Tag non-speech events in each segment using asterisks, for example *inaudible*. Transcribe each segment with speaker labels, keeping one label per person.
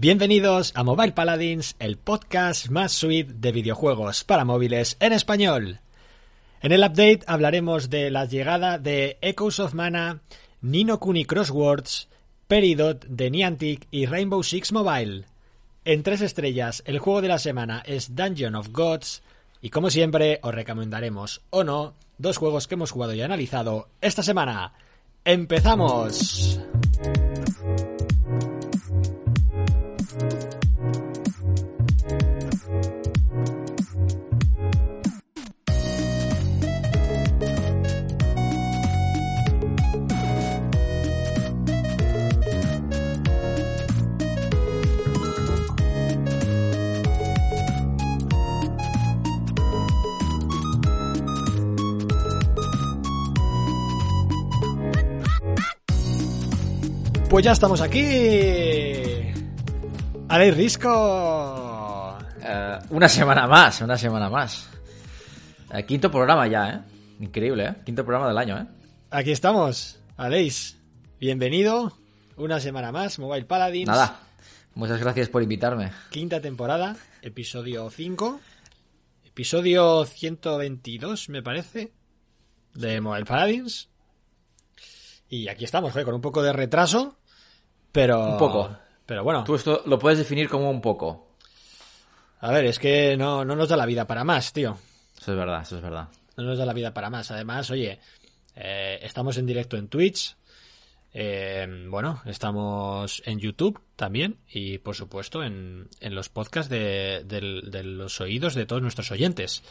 Speaker 1: Bienvenidos a Mobile Paladins, el podcast más sweet de videojuegos para móviles en español. En el update hablaremos de la llegada de Echoes of Mana, Nino Kuni Crosswords, Peridot de Niantic y Rainbow Six Mobile. En tres estrellas, el juego de la semana es Dungeon of Gods y como siempre os recomendaremos o no dos juegos que hemos jugado y analizado esta semana. ¡Empezamos! Pues ya estamos aquí. Alex Risco.
Speaker 2: Eh, una semana más, una semana más. Eh, quinto programa ya, ¿eh? Increíble, ¿eh? Quinto programa del año, ¿eh?
Speaker 1: Aquí estamos. Aleix, bienvenido. Una semana más, Mobile Paladins.
Speaker 2: Nada. Muchas gracias por invitarme.
Speaker 1: Quinta temporada, episodio 5. Episodio 122, me parece. De Mobile Paladins. Y aquí estamos, joder, con un poco de retraso, pero...
Speaker 2: Un poco.
Speaker 1: Pero bueno.
Speaker 2: Tú esto lo puedes definir como un poco.
Speaker 1: A ver, es que no, no nos da la vida para más, tío.
Speaker 2: Eso es verdad, eso es verdad.
Speaker 1: No nos da la vida para más. Además, oye, eh, estamos en directo en Twitch. Eh, bueno, estamos en YouTube también y por supuesto en, en los podcasts de, de, de los oídos de todos nuestros oyentes.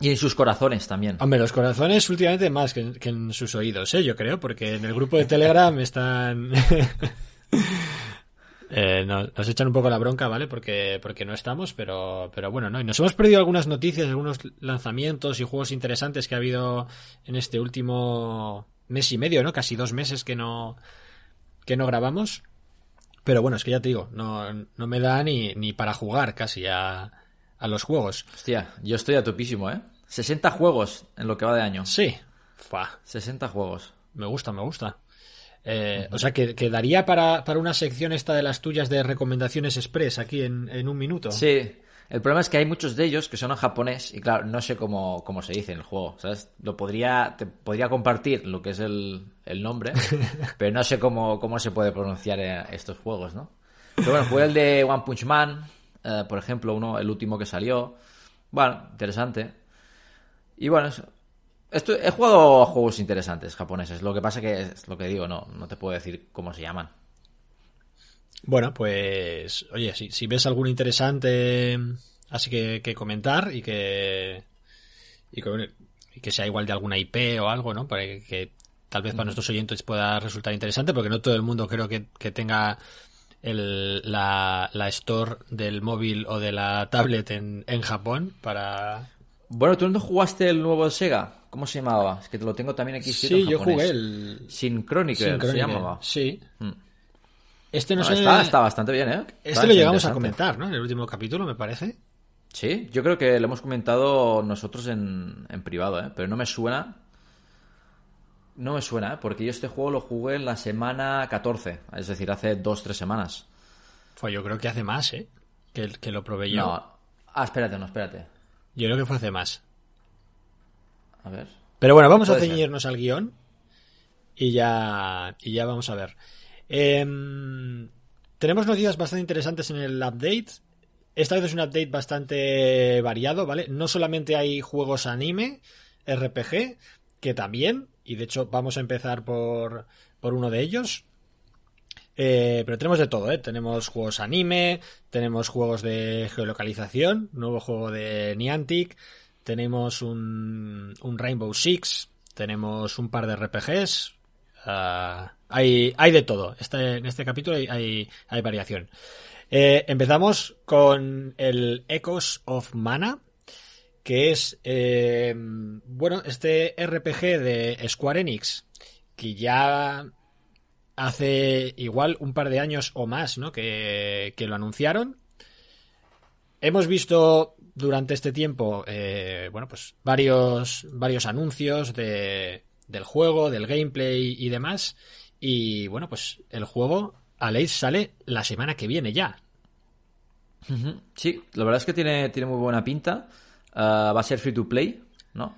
Speaker 2: Y en sus corazones también.
Speaker 1: Hombre, los corazones últimamente más que, que en sus oídos, ¿eh? yo creo, porque en el grupo de Telegram están... *laughs* eh, nos, nos, echan un poco la bronca, ¿vale? Porque, porque no estamos, pero, pero bueno, ¿no? Y nos hemos perdido algunas noticias, algunos lanzamientos y juegos interesantes que ha habido en este último mes y medio, ¿no? Casi dos meses que no, que no grabamos. Pero bueno, es que ya te digo, no, no me da ni, ni para jugar casi a, a los juegos.
Speaker 2: Hostia, yo estoy a topísimo, ¿eh? 60 juegos en lo que va de año.
Speaker 1: Sí. Fa.
Speaker 2: 60 juegos.
Speaker 1: Me gusta, me gusta. Eh, uh -huh. O sea, que, que daría para, para, una sección esta de las tuyas de recomendaciones express aquí en, en, un minuto.
Speaker 2: Sí. El problema es que hay muchos de ellos que son en japonés y claro, no sé cómo, cómo se dice en el juego, ¿sabes? Lo podría, te podría compartir lo que es el, el nombre, *laughs* pero no sé cómo, cómo se puede pronunciar eh, estos juegos, ¿no? Pero bueno, fue el de One Punch Man, eh, por ejemplo, uno, el último que salió. Bueno, interesante. Y bueno, esto, he jugado a juegos interesantes japoneses. Lo que pasa que es lo que digo, no, no te puedo decir cómo se llaman.
Speaker 1: Bueno, pues, oye, si, si ves algún interesante así que, que comentar y que, y que, y que sea igual de alguna IP o algo, ¿no? Para que, que tal vez para nuestros oyentes pueda resultar interesante, porque no todo el mundo creo que, que tenga el, la, la, store del móvil o de la tablet en, en Japón para...
Speaker 2: Bueno, ¿tú no jugaste el nuevo Sega? ¿Cómo se llamaba? Es que te lo tengo también aquí
Speaker 1: Sí, yo jugué el...
Speaker 2: Sin Chronicle, se llamaba.
Speaker 1: Sí. Mm. Este no,
Speaker 2: está, está, bastante bien, ¿eh?
Speaker 1: Este está lo llegamos a comentar, ¿no? En el último capítulo, me parece.
Speaker 2: Sí, yo creo que lo hemos comentado nosotros en, en privado, ¿eh? Pero no me suena... No me suena, ¿eh? Porque yo este juego lo jugué en la semana 14, es decir, hace 2-3 semanas.
Speaker 1: Pues yo creo que hace más, ¿eh? Que, que lo probé yo.
Speaker 2: No. Ah, espérate, no, espérate.
Speaker 1: Yo creo que fue hace más.
Speaker 2: A ver.
Speaker 1: Pero bueno, vamos a ceñirnos ser. al guion. Y ya, y ya vamos a ver. Eh, tenemos noticias bastante interesantes en el update. Esta vez es un update bastante variado, ¿vale? No solamente hay juegos anime, RPG, que también, y de hecho vamos a empezar por, por uno de ellos. Eh, pero tenemos de todo, ¿eh? Tenemos juegos anime, tenemos juegos de geolocalización, nuevo juego de Niantic, tenemos un, un Rainbow Six, tenemos un par de RPGs. Uh, hay, hay de todo. Este, en este capítulo hay, hay, hay variación. Eh, empezamos con el Echoes of Mana, que es, eh, bueno, este RPG de Square Enix, que ya hace igual un par de años o más, ¿no? Que, que lo anunciaron. Hemos visto durante este tiempo, eh, bueno, pues varios, varios anuncios de, del juego, del gameplay y demás. Y bueno, pues el juego Aleix sale la semana que viene ya.
Speaker 2: Sí, la verdad es que tiene, tiene muy buena pinta. Ah, va a ser free to play, ¿no?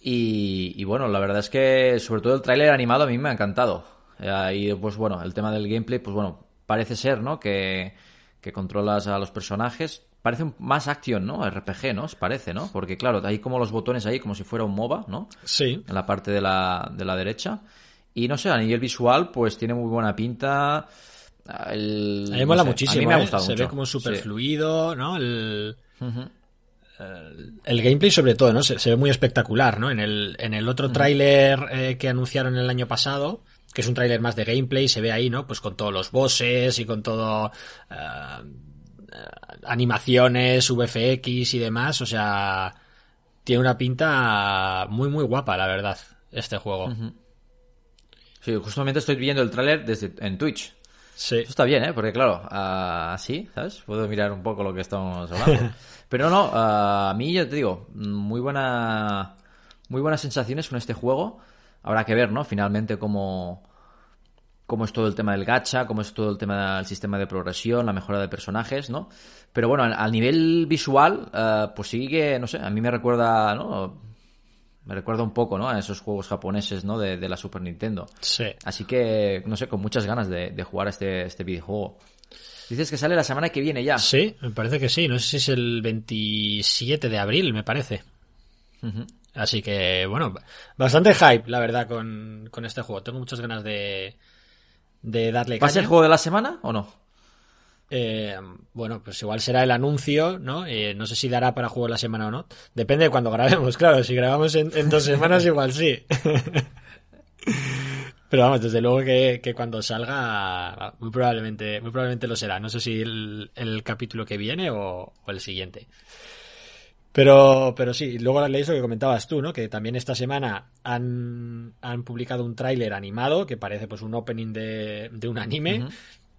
Speaker 2: Y, y, bueno, la verdad es que sobre todo el tráiler animado a mí me ha encantado. Eh, y pues bueno, el tema del gameplay, pues bueno, parece ser, ¿no? Que, que controlas a los personajes. Parece más acción, ¿no? RPG, ¿no? Parece, ¿no? Porque claro, hay como los botones ahí como si fuera un MOBA, ¿no?
Speaker 1: Sí.
Speaker 2: En la parte de la, de la derecha. Y no sé, a nivel visual, pues tiene muy buena pinta. El,
Speaker 1: a mí me mola
Speaker 2: sé,
Speaker 1: muchísimo.
Speaker 2: A mí me ha
Speaker 1: ¿eh?
Speaker 2: gustado
Speaker 1: Se
Speaker 2: mucho.
Speaker 1: ve como súper
Speaker 2: Sí.
Speaker 1: fluido, ¿no? El, el gameplay sobre todo, ¿no? Se, se ve muy espectacular, ¿no? En el, en el otro tráiler eh, que anunciaron el año pasado, que es un tráiler más de gameplay, se ve ahí, ¿no? Pues con todos los bosses y con todo... eh, eh, animaciones, VFX y demás, o sea... Tiene una pinta muy, muy guapa, la verdad, este juego.
Speaker 2: Sí, justamente estoy viendo el tráiler desde en Twitch.
Speaker 1: Sí.
Speaker 2: Eso está bien, ¿eh? Porque claro, ah, así, ¿sabes? Puedo mirar un poco lo que estamos hablando. *laughs* Pero no, ah, a mí, yo te digo, muy buena, muy buenas sensaciones con este juego. Habrá que ver, ¿no? Finalmente cómo, cómo es todo el tema del gacha, cómo es todo el tema del sistema de progresión, la mejora de personajes, ¿no? Pero bueno, al, nivel visual, ah, pues sí que, no sé, a mí me recuerda, ¿no? Me recuerda un poco, ¿no? A esos juegos japoneses, ¿no? De, de la Super Nintendo.
Speaker 1: Sí.
Speaker 2: Así que, no sé, con muchas ganas de, de jugar a este, este videojuego. Dices que sale la semana que viene ya.
Speaker 1: Sí, me parece que sí. No sé si es el 27 de abril, me parece. Así que, bueno, bastante hype, la verdad, con, con este juego. Tengo muchas ganas de, de darle
Speaker 2: ¿Va a ser juego de la semana o no?
Speaker 1: Eh, bueno, pues igual será el anuncio, ¿no? Eh, no sé si dará para juego de la semana o no. Depende de cuando grabemos, *laughs* claro. Si grabamos en, en dos semanas, *laughs* igual sí. Pero vamos, desde luego que, que cuando salga, muy probablemente, muy probablemente lo será. No sé si el, el capítulo que viene o, o el siguiente. Pero, pero sí, luego leéis lo que comentabas tú, ¿no? Que también esta semana han, han publicado un tráiler animado que parece pues un opening de, de un anime.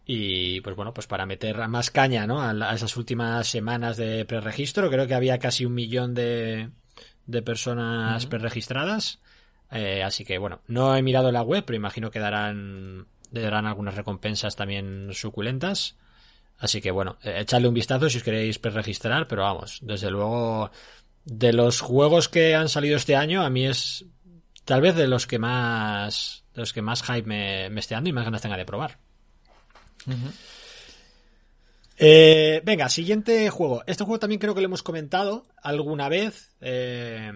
Speaker 1: Y pues bueno, pues para meter más caña, ¿no? A, la- a esas últimas semanas de preregistro, creo que había casi un millón de, de personas preregistradas. Eh, así que bueno, no he mirado la web, pero imagino que darán, darán algunas recompensas también suculentas. Así que bueno, eh, echadle un vistazo si os queréis preregistrar, pero vamos, desde luego, de los juegos que han salido este año, a mí es tal vez de los que más, de los que más hype me, me esté dando y más ganas tenga de probar. Eh, venga, siguiente juego. Este juego también creo que lo hemos comentado alguna vez. Eh,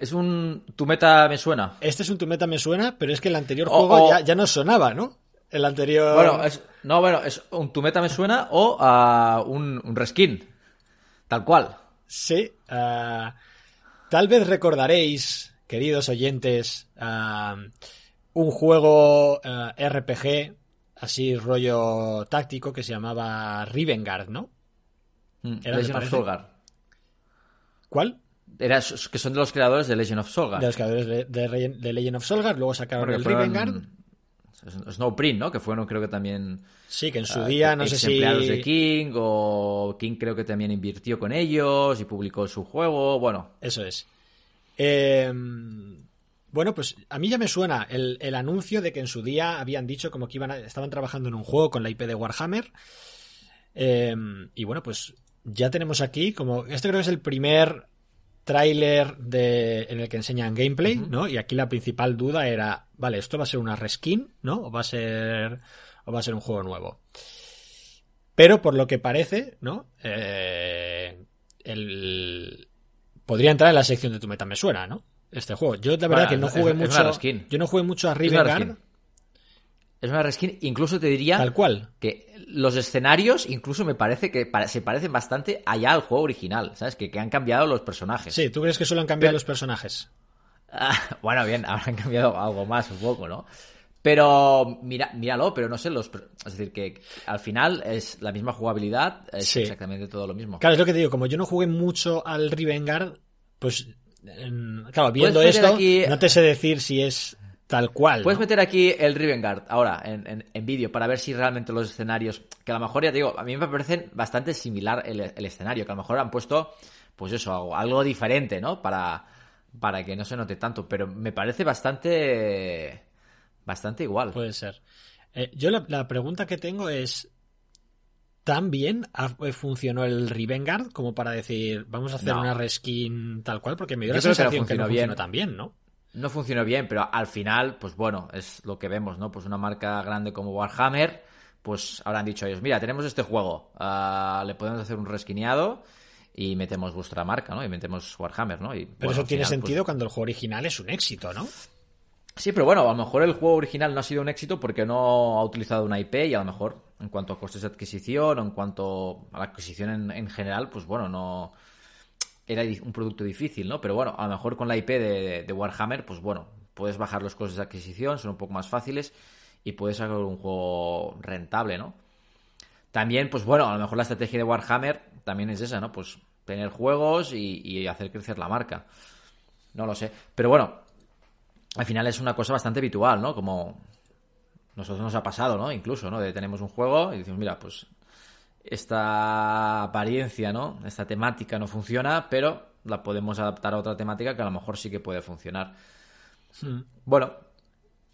Speaker 2: Es un... Tu meta me suena.
Speaker 1: este es un Tu Meta me suena, pero es que el anterior
Speaker 2: O-
Speaker 1: juego
Speaker 2: o-
Speaker 1: ya, ya no sonaba, ¿no? El anterior.
Speaker 2: Bueno, es... No, bueno, es un Tu meta me suena o ah, un, un reskin. Tal cual.
Speaker 1: Sí. ah, tal vez recordaréis, queridos oyentes, ah, un juego RPG, así rollo táctico, que se llamaba Rivengard, ¿no?
Speaker 2: Mm,
Speaker 1: Era,
Speaker 2: Legend of.
Speaker 1: ¿Cuál?
Speaker 2: Era, que son de los creadores de Legend of Solgar.
Speaker 1: De los creadores de, de Re- de Legend of Solgar, luego sacaron
Speaker 2: Porque
Speaker 1: el Rivengard.
Speaker 2: Snowprint, ¿no? Que fueron, creo que también.
Speaker 1: Sí, que en su
Speaker 2: ah,
Speaker 1: día, no
Speaker 2: ex
Speaker 1: sé si...
Speaker 2: empleados de King, o King creo que también invirtió con ellos y publicó su juego. Bueno,
Speaker 1: Eso es. Eh, bueno, pues a mí ya me suena el, el anuncio de que en su día habían dicho como que iban a- estaban trabajando en un juego con la IP de Warhammer. Eh, y bueno, pues ya tenemos aquí como... Este creo que es el primer tráiler de en el que enseñan gameplay, ¿no? Y aquí la principal duda era, vale, esto va a ser una reskin, ¿no? O va a ser o va a ser un juego nuevo. Pero por lo que parece, ¿no? Eh, el podría entrar en la sección de tu meta me suena, ¿no? Este juego. Yo la verdad
Speaker 2: Bueno,
Speaker 1: que no
Speaker 2: es-
Speaker 1: jugué
Speaker 2: es
Speaker 1: mucho.
Speaker 2: reskin.
Speaker 1: Yo no jugué mucho a
Speaker 2: Es. Es una reskin. Incluso te diría
Speaker 1: Tal cual.
Speaker 2: que los escenarios, incluso me parece que se parecen bastante allá al juego original. ¿Sabes? Que, que han cambiado los personajes.
Speaker 1: Sí, ¿tú crees que solo han cambiado
Speaker 2: Pero-
Speaker 1: los personajes?
Speaker 2: Ah, *laughs* bueno, bien, habrán cambiado algo más un poco, ¿no? Pero mira, míralo, pero no sé, los, es decir, que al final es la misma jugabilidad, es
Speaker 1: Sí.
Speaker 2: exactamente todo lo mismo.
Speaker 1: Claro, es lo que te digo, como yo no jugué mucho al Rivengard, pues en- claro, viendo esto,
Speaker 2: aquí-
Speaker 1: no te sé decir si es tal cual.
Speaker 2: Puedes
Speaker 1: ¿no?
Speaker 2: meter aquí el Rivengard ahora en, en- en vídeo para ver si realmente los escenarios, que a lo mejor ya te digo, a mí me parecen bastante similar el, el escenario, que a lo mejor han puesto, pues eso, algo, algo diferente, ¿no? Para, para que no se note tanto, pero me parece bastante, bastante igual.
Speaker 1: Puede ser. Eh, yo la, la pregunta que tengo es, ¿tan bien ha- eh, funcionó el Rivengard como para decir, vamos a hacer
Speaker 2: No.
Speaker 1: una reskin tal cual? Porque me dio
Speaker 2: Yo
Speaker 1: la
Speaker 2: que
Speaker 1: sensación que no
Speaker 2: funcionó bien.
Speaker 1: funcionó tan bien, ¿no?
Speaker 2: No funcionó bien, pero al final, pues bueno, es lo que vemos, ¿no? Pues una marca grande como Warhammer, pues habrán dicho ellos, mira, tenemos este juego, ah, le podemos hacer un resquineado y metemos vuestra marca, ¿no? Y metemos Warhammer, ¿no? Y,
Speaker 1: Pero
Speaker 2: bueno,
Speaker 1: eso tiene
Speaker 2: final, pues,
Speaker 1: sentido cuando el juego original es un éxito, ¿no?
Speaker 2: Sí, pero bueno, a lo mejor el juego original no ha sido un éxito porque no ha utilizado una IP y a lo mejor en cuanto a costes de adquisición o en cuanto a la adquisición en, en general, pues bueno, no era un producto difícil, ¿no? Pero bueno, a lo mejor con la IP de, Warhammer, pues bueno, puedes bajar los costes de adquisición, son un poco más fáciles y puedes sacar un juego rentable, ¿no? También, pues bueno, a lo mejor la estrategia de Warhammer también es esa, ¿no? Pues tener juegos y, y hacer crecer la marca. No lo sé. Pero bueno, al final es una cosa bastante habitual, ¿no? Como nosotros nos ha pasado, ¿no? Incluso, ¿no? De tenemos un juego y decimos, mira, pues esta apariencia, ¿no? Esta temática no funciona, pero la podemos adaptar a otra temática que a lo mejor sí que puede funcionar. Bueno,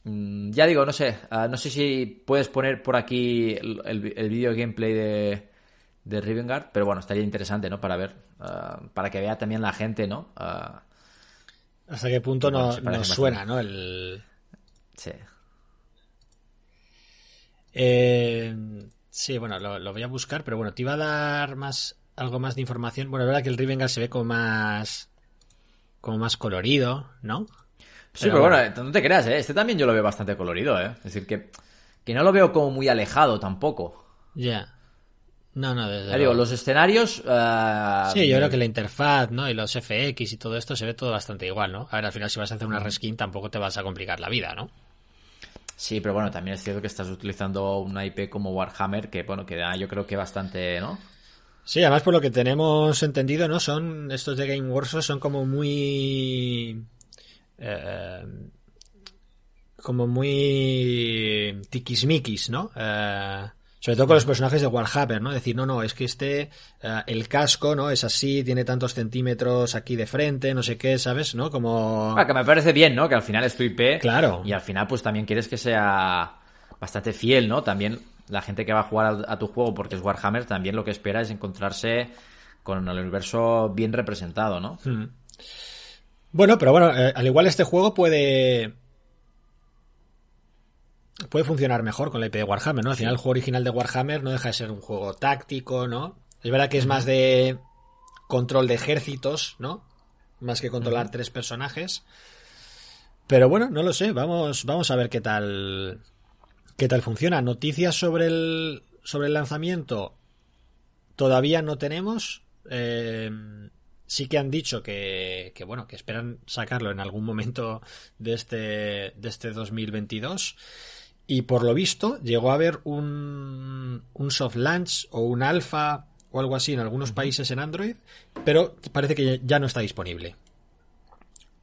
Speaker 2: mm, ya digo, no sé, ah, no sé si puedes poner por aquí el, el, el vídeo gameplay de, de Rivengard, pero bueno, estaría interesante, ¿no? Para ver, ah, para que vea también la gente, ¿no? Ah,
Speaker 1: ¿Hasta qué punto
Speaker 2: Bueno,
Speaker 1: no, nos suena, ¿no? El...
Speaker 2: sí.
Speaker 1: Eh, sí, bueno, lo, lo voy a buscar, pero bueno, te iba a dar más algo más de información. Bueno, es verdad que el Rivengard se ve como más como más colorido, ¿no?
Speaker 2: Sí, pero bueno, no te creas, ¿eh? Este también yo lo veo bastante colorido, ¿eh? Es decir, que, que no lo veo como muy alejado tampoco.
Speaker 1: Ya. No, no, desde
Speaker 2: Ya digo, los escenarios... ah,
Speaker 1: Sí, yo creo que la interfaz, ¿no? Y los FX y todo esto se ve todo bastante igual, ¿no? A ver, al final si vas a hacer una reskin tampoco te vas a complicar la vida, ¿no?
Speaker 2: Sí, pero bueno, también es cierto que estás utilizando una IP como Warhammer, que bueno, que da yo creo que bastante, ¿no?
Speaker 1: Sí, además por lo que tenemos entendido, ¿no? Son estos de Game Workshop son como muy eh, como muy tiquismiquis, ¿no? Eh, sobre todo con los personajes de Warhammer, ¿no? Decir, no, no, es que este, eh, el casco, ¿no? Es así, tiene tantos centímetros aquí de frente, no sé qué, ¿sabes? ¿No? Como...
Speaker 2: Ah, que me parece bien, ¿no? Que al final es tu IP.
Speaker 1: Claro.
Speaker 2: Y al final, pues también quieres que sea bastante fiel, ¿no? También la gente que va a jugar a, a tu juego porque es Warhammer, también lo que espera es encontrarse con el universo bien representado, ¿no?
Speaker 1: Mm. Bueno, pero bueno, eh, al igual este juego puede puede funcionar mejor con la IP de Warhammer, ¿no? Al final el juego original de Warhammer no deja de ser un juego táctico, ¿no? Es verdad que es más de control de ejércitos, ¿no? Más que controlar tres personajes. Pero bueno, no lo sé, vamos vamos a ver qué tal qué tal funciona. Noticias sobre el sobre el lanzamiento todavía no tenemos. Eh, sí que han dicho que, que, bueno que esperan sacarlo en algún momento de este de este 2022 y por lo visto llegó a haber un, un soft launch o un alfa o algo así en algunos países en Android pero parece que ya no está disponible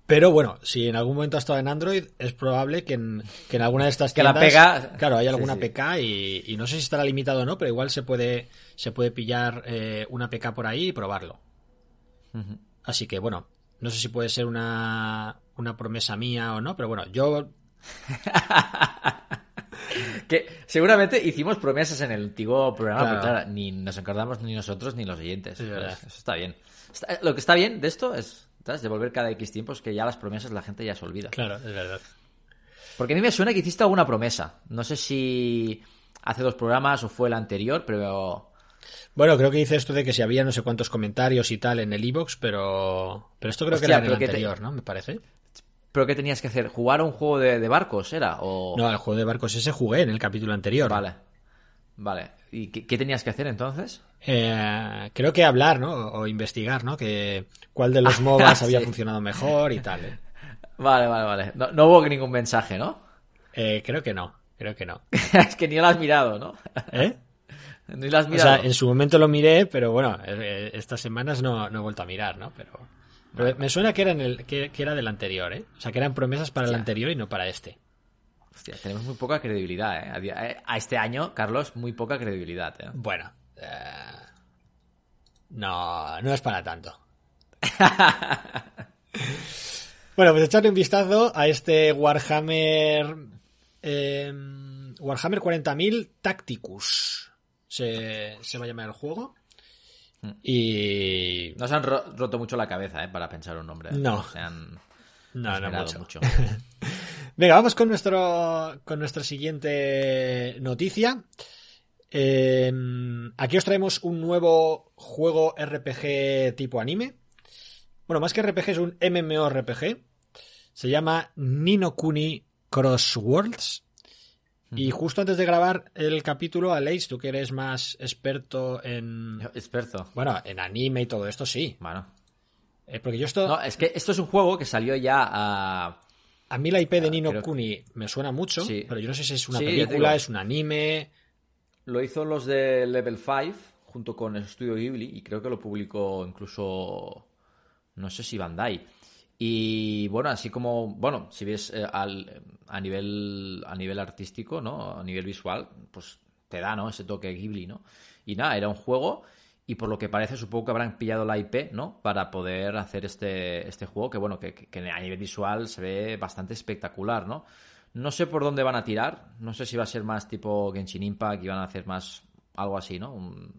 Speaker 1: pero bueno, si en algún momento ha estado en Android, es probable que en, que en alguna de estas
Speaker 2: Que la
Speaker 1: tiendas,
Speaker 2: pega-
Speaker 1: claro, hay alguna
Speaker 2: sí.
Speaker 1: PK y, y no sé si estará limitado o no, pero igual se puede se puede pillar eh, una PK por ahí y probarlo. Así que bueno, no sé si puede ser una, una promesa mía o no, pero bueno, yo *laughs* *laughs*
Speaker 2: Que seguramente hicimos promesas en el antiguo programa,
Speaker 1: Claro.
Speaker 2: pero claro, ni nos encargamos ni nosotros ni los oyentes. Pues Eso está bien. Está- lo que está bien de esto es, ¿sabes? De volver cada X tiempos que ya las promesas la gente ya se olvida.
Speaker 1: claro, es verdad.
Speaker 2: Porque a mí me suena que hiciste alguna promesa. No sé si hace dos programas o fue el anterior, pero...
Speaker 1: Bueno, creo que dice esto de que si había no sé cuántos comentarios y tal en el iBox, pero pero esto creo
Speaker 2: Hostia,
Speaker 1: que era en el
Speaker 2: te-
Speaker 1: anterior, ¿no? Me parece.
Speaker 2: ¿Pero qué tenías que hacer? ¿Jugar a un juego de, de barcos era? O...
Speaker 1: No, el juego de barcos ese jugué en el capítulo anterior.
Speaker 2: Vale. Vale. ¿Y qué, qué tenías que hacer entonces?
Speaker 1: Eh, creo que hablar, ¿no? O, o investigar, ¿no? Que cuál de los *laughs* MOBAs había
Speaker 2: Sí.
Speaker 1: funcionado mejor y tal. ¿eh?
Speaker 2: Vale, vale, vale. No, no hubo ningún mensaje, ¿no?
Speaker 1: Eh, creo que no, creo que no. *laughs*
Speaker 2: es que ni lo has mirado, ¿no?
Speaker 1: ¿Eh? *laughs*
Speaker 2: ni lo has
Speaker 1: O
Speaker 2: mirado.
Speaker 1: sea, en su momento lo miré, pero bueno, eh, estas semanas no, no he vuelto a mirar, ¿no? Pero, pero me suena que era, en el, que, que era del anterior, ¿eh? O sea, que eran promesas para el anterior y no para este.
Speaker 2: Hostia, tenemos muy poca credibilidad, ¿eh? Eh, a este año, Carlos, muy poca credibilidad, ¿eh?
Speaker 1: Bueno, eh, no, no es para tanto. *laughs* bueno, pues echarle un vistazo a este Warhammer eh, Warhammer 40.000 Tacticus. Se, se va a llamar el juego. Y.
Speaker 2: Nos han ro- roto mucho la cabeza, ¿eh? Para pensar un nombre.
Speaker 1: No.
Speaker 2: Se han
Speaker 1: No, no mucho.
Speaker 2: mucho. *laughs*
Speaker 1: Venga, vamos con nuestro con nuestra siguiente noticia. Eh, aquí os traemos un nuevo juego RPG tipo anime. Bueno, más que RPG es un MMORPG. Se llama Nino Kuni Cross Worlds. Y justo antes de grabar el capítulo, Aleix, tú que eres más experto en
Speaker 2: Experto.
Speaker 1: bueno, en anime y todo esto, sí.
Speaker 2: Bueno.
Speaker 1: Eh, porque yo esto
Speaker 2: No, es que esto es un juego que salió ya a.
Speaker 1: A mí la IP de Nino
Speaker 2: creo
Speaker 1: Kuni me suena mucho,
Speaker 2: Sí.
Speaker 1: pero yo no sé si es una
Speaker 2: Sí,
Speaker 1: película, es un anime.
Speaker 2: Lo hizo los de Level 5 junto con el estudio Ghibli y creo que lo publicó incluso. No sé si Bandai. Y bueno, así como, bueno, si ves eh, al- a nivel a nivel artístico, ¿no? A nivel visual, pues te da, ¿no? Ese toque Ghibli, ¿no? Y nada, era un juego y por lo que parece supongo que habrán pillado la IP, ¿no? Para poder hacer este, este juego que, bueno, que, que a nivel visual se ve bastante espectacular, ¿no? No sé por dónde van a tirar, no sé si va a ser más tipo Genshin Impact y van a hacer más algo así, ¿no? Un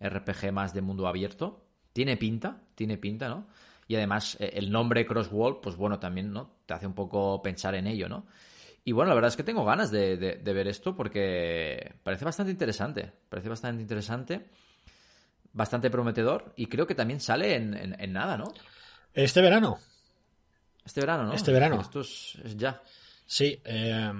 Speaker 2: RPG más de mundo abierto. Tiene pinta, tiene pinta, ¿no? Y además eh, el nombre Crosswall, pues bueno, también, ¿no? Te hace un poco pensar en ello, ¿no? Y bueno, la verdad es que tengo ganas de, de- de ver esto porque parece bastante interesante. Parece bastante interesante, bastante prometedor y creo que también sale en, en- en nada, ¿no?
Speaker 1: Este verano,
Speaker 2: Este verano, ¿no?
Speaker 1: Este verano.
Speaker 2: Esto es, es ya.
Speaker 1: sí. eh,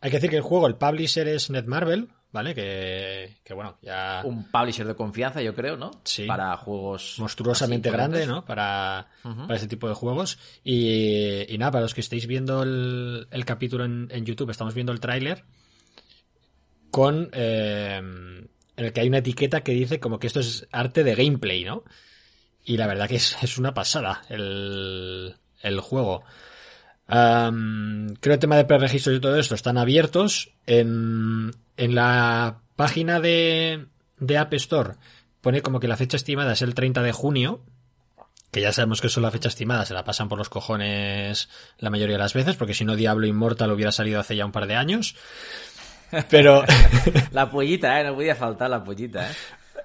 Speaker 1: hay que decir que el juego, el publisher es Netmarble, ¿vale? Que, que bueno, ya
Speaker 2: Un publisher de confianza, yo creo, ¿no?
Speaker 1: Sí.
Speaker 2: Para juegos
Speaker 1: monstruosamente grande. ¿no? Para,
Speaker 2: Ujú.
Speaker 1: para este tipo de juegos. Y, y nada, para los que estéis viendo el, el capítulo en, en YouTube, estamos viendo el tráiler con... eh, en el que hay una etiqueta que dice como que esto es arte de gameplay, ¿no? Y la verdad que es, es una pasada el, el juego. Am, creo que el tema de preregistros y todo esto están abiertos. En, en la página de, de App Store pone como que la fecha estimada es el 30 de junio. Que ya sabemos que eso es la fecha estimada, se la pasan por los cojones la mayoría de las veces, porque si no Diablo Immortal hubiera salido hace ya un par de años. Pero *laughs*
Speaker 2: La pollita, ¿eh? No podía faltar la pollita, ¿eh?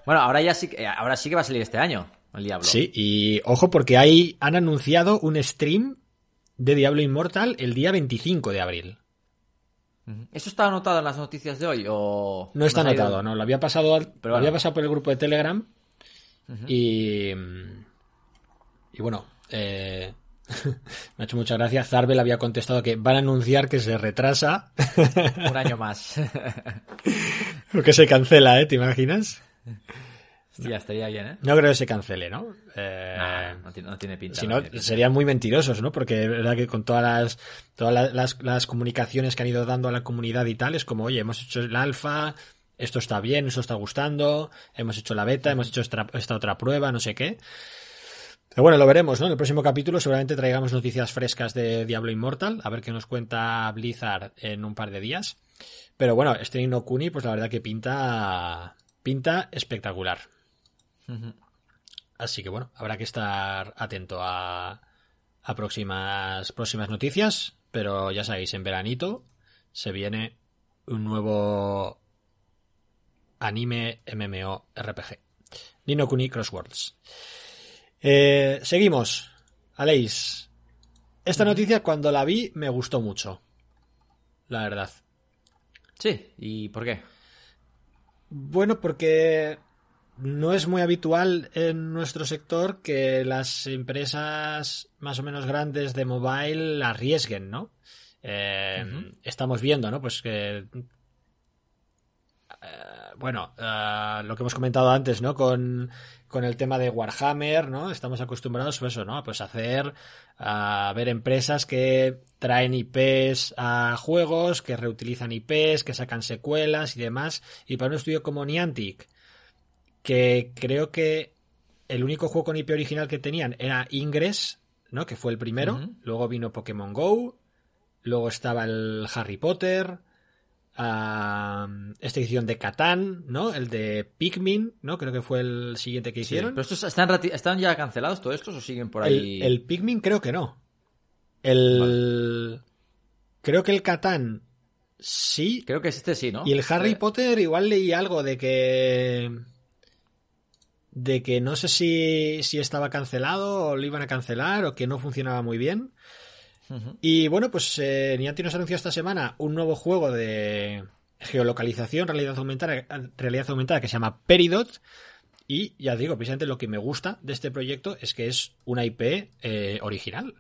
Speaker 2: Bueno, ahora ya sí, que- ahora sí que va a salir este año, el Diablo.
Speaker 1: sí, y ojo porque ahí han anunciado un stream de Diablo Immortal el día 25 de abril.
Speaker 2: ¿Eso está anotado en las noticias de hoy o...?
Speaker 1: No está
Speaker 2: ido-
Speaker 1: anotado, no, lo había pasado, al-
Speaker 2: Pero
Speaker 1: lo había pasado por el grupo de Telegram y y bueno, eh, *laughs* me ha hecho mucha gracia. Zarbel había contestado que van a anunciar que se retrasa
Speaker 2: Un año más. *laughs*
Speaker 1: o que se cancela, ¿eh? ¿Te imaginas? *laughs*
Speaker 2: Hostia, estaría bien, ¿eh?
Speaker 1: No creo que se cancele, ¿no? Eh,
Speaker 2: Nah, no, tiene, no tiene pinta.
Speaker 1: Si
Speaker 2: no
Speaker 1: serían muy mentirosos, ¿no? Porque es verdad que con todas las, todas la- las, las comunicaciones que han ido dando a la comunidad y tal, es como, oye, hemos hecho el alfa, esto está bien, esto está gustando, hemos hecho la beta, hemos hecho esta, esta otra prueba, no sé qué. Pero bueno, lo veremos, ¿no? En el próximo capítulo seguramente traigamos noticias frescas de Diablo Immortal, a ver qué nos cuenta Blizzard en un par de días. Pero bueno, este Nino Kuni, pues la verdad que pinta, pinta espectacular. Así que bueno, habrá que estar atento a, a próximas, próximas noticias. Pero ya sabéis, en veranito se viene un nuevo anime MMO RPG. Nino Kuni Crosswords. Eh, seguimos. Aleix. Esta noticia cuando la vi me gustó mucho. La verdad.
Speaker 2: Sí, ¿y por qué?
Speaker 1: Bueno, porque no es muy habitual en nuestro sector que las empresas más o menos grandes de mobile arriesguen, ¿no? Eh. Estamos viendo, ¿no? Pues que. eh, bueno, eh, lo que hemos comentado antes, ¿no? Con, con el tema de Warhammer, ¿no? Estamos acostumbrados a eso, ¿no? Pues hacer, a ver empresas que traen IPs a juegos, que reutilizan IPs, que sacan secuelas y demás. Y para un estudio como Niantic, que creo que el único juego con IP original que tenían era Ingress, ¿no? Que fue el primero. Luego vino Pokémon Go. Luego estaba el Harry Potter. ah, esta edición de Catán, ¿no? El de Pikmin, ¿no? Creo que fue el siguiente que
Speaker 2: Sí,
Speaker 1: hicieron.
Speaker 2: ¿Pero estos están ya cancelados todos estos o siguen por ahí?
Speaker 1: El, el Pikmin creo que no. El. Creo que el Catán Sí.
Speaker 2: Creo que este sí, ¿no?
Speaker 1: Y el Harry
Speaker 2: Eh,
Speaker 1: Potter igual leí algo de que. De que no sé si, si estaba cancelado o lo iban a cancelar o que no funcionaba muy bien. Y bueno, pues eh, Niantic nos anunció esta semana un nuevo juego de geolocalización, realidad aumentada, realidad aumentada que se llama Peridot. Y ya digo, precisamente lo que me gusta de este proyecto es que es una IP eh, original.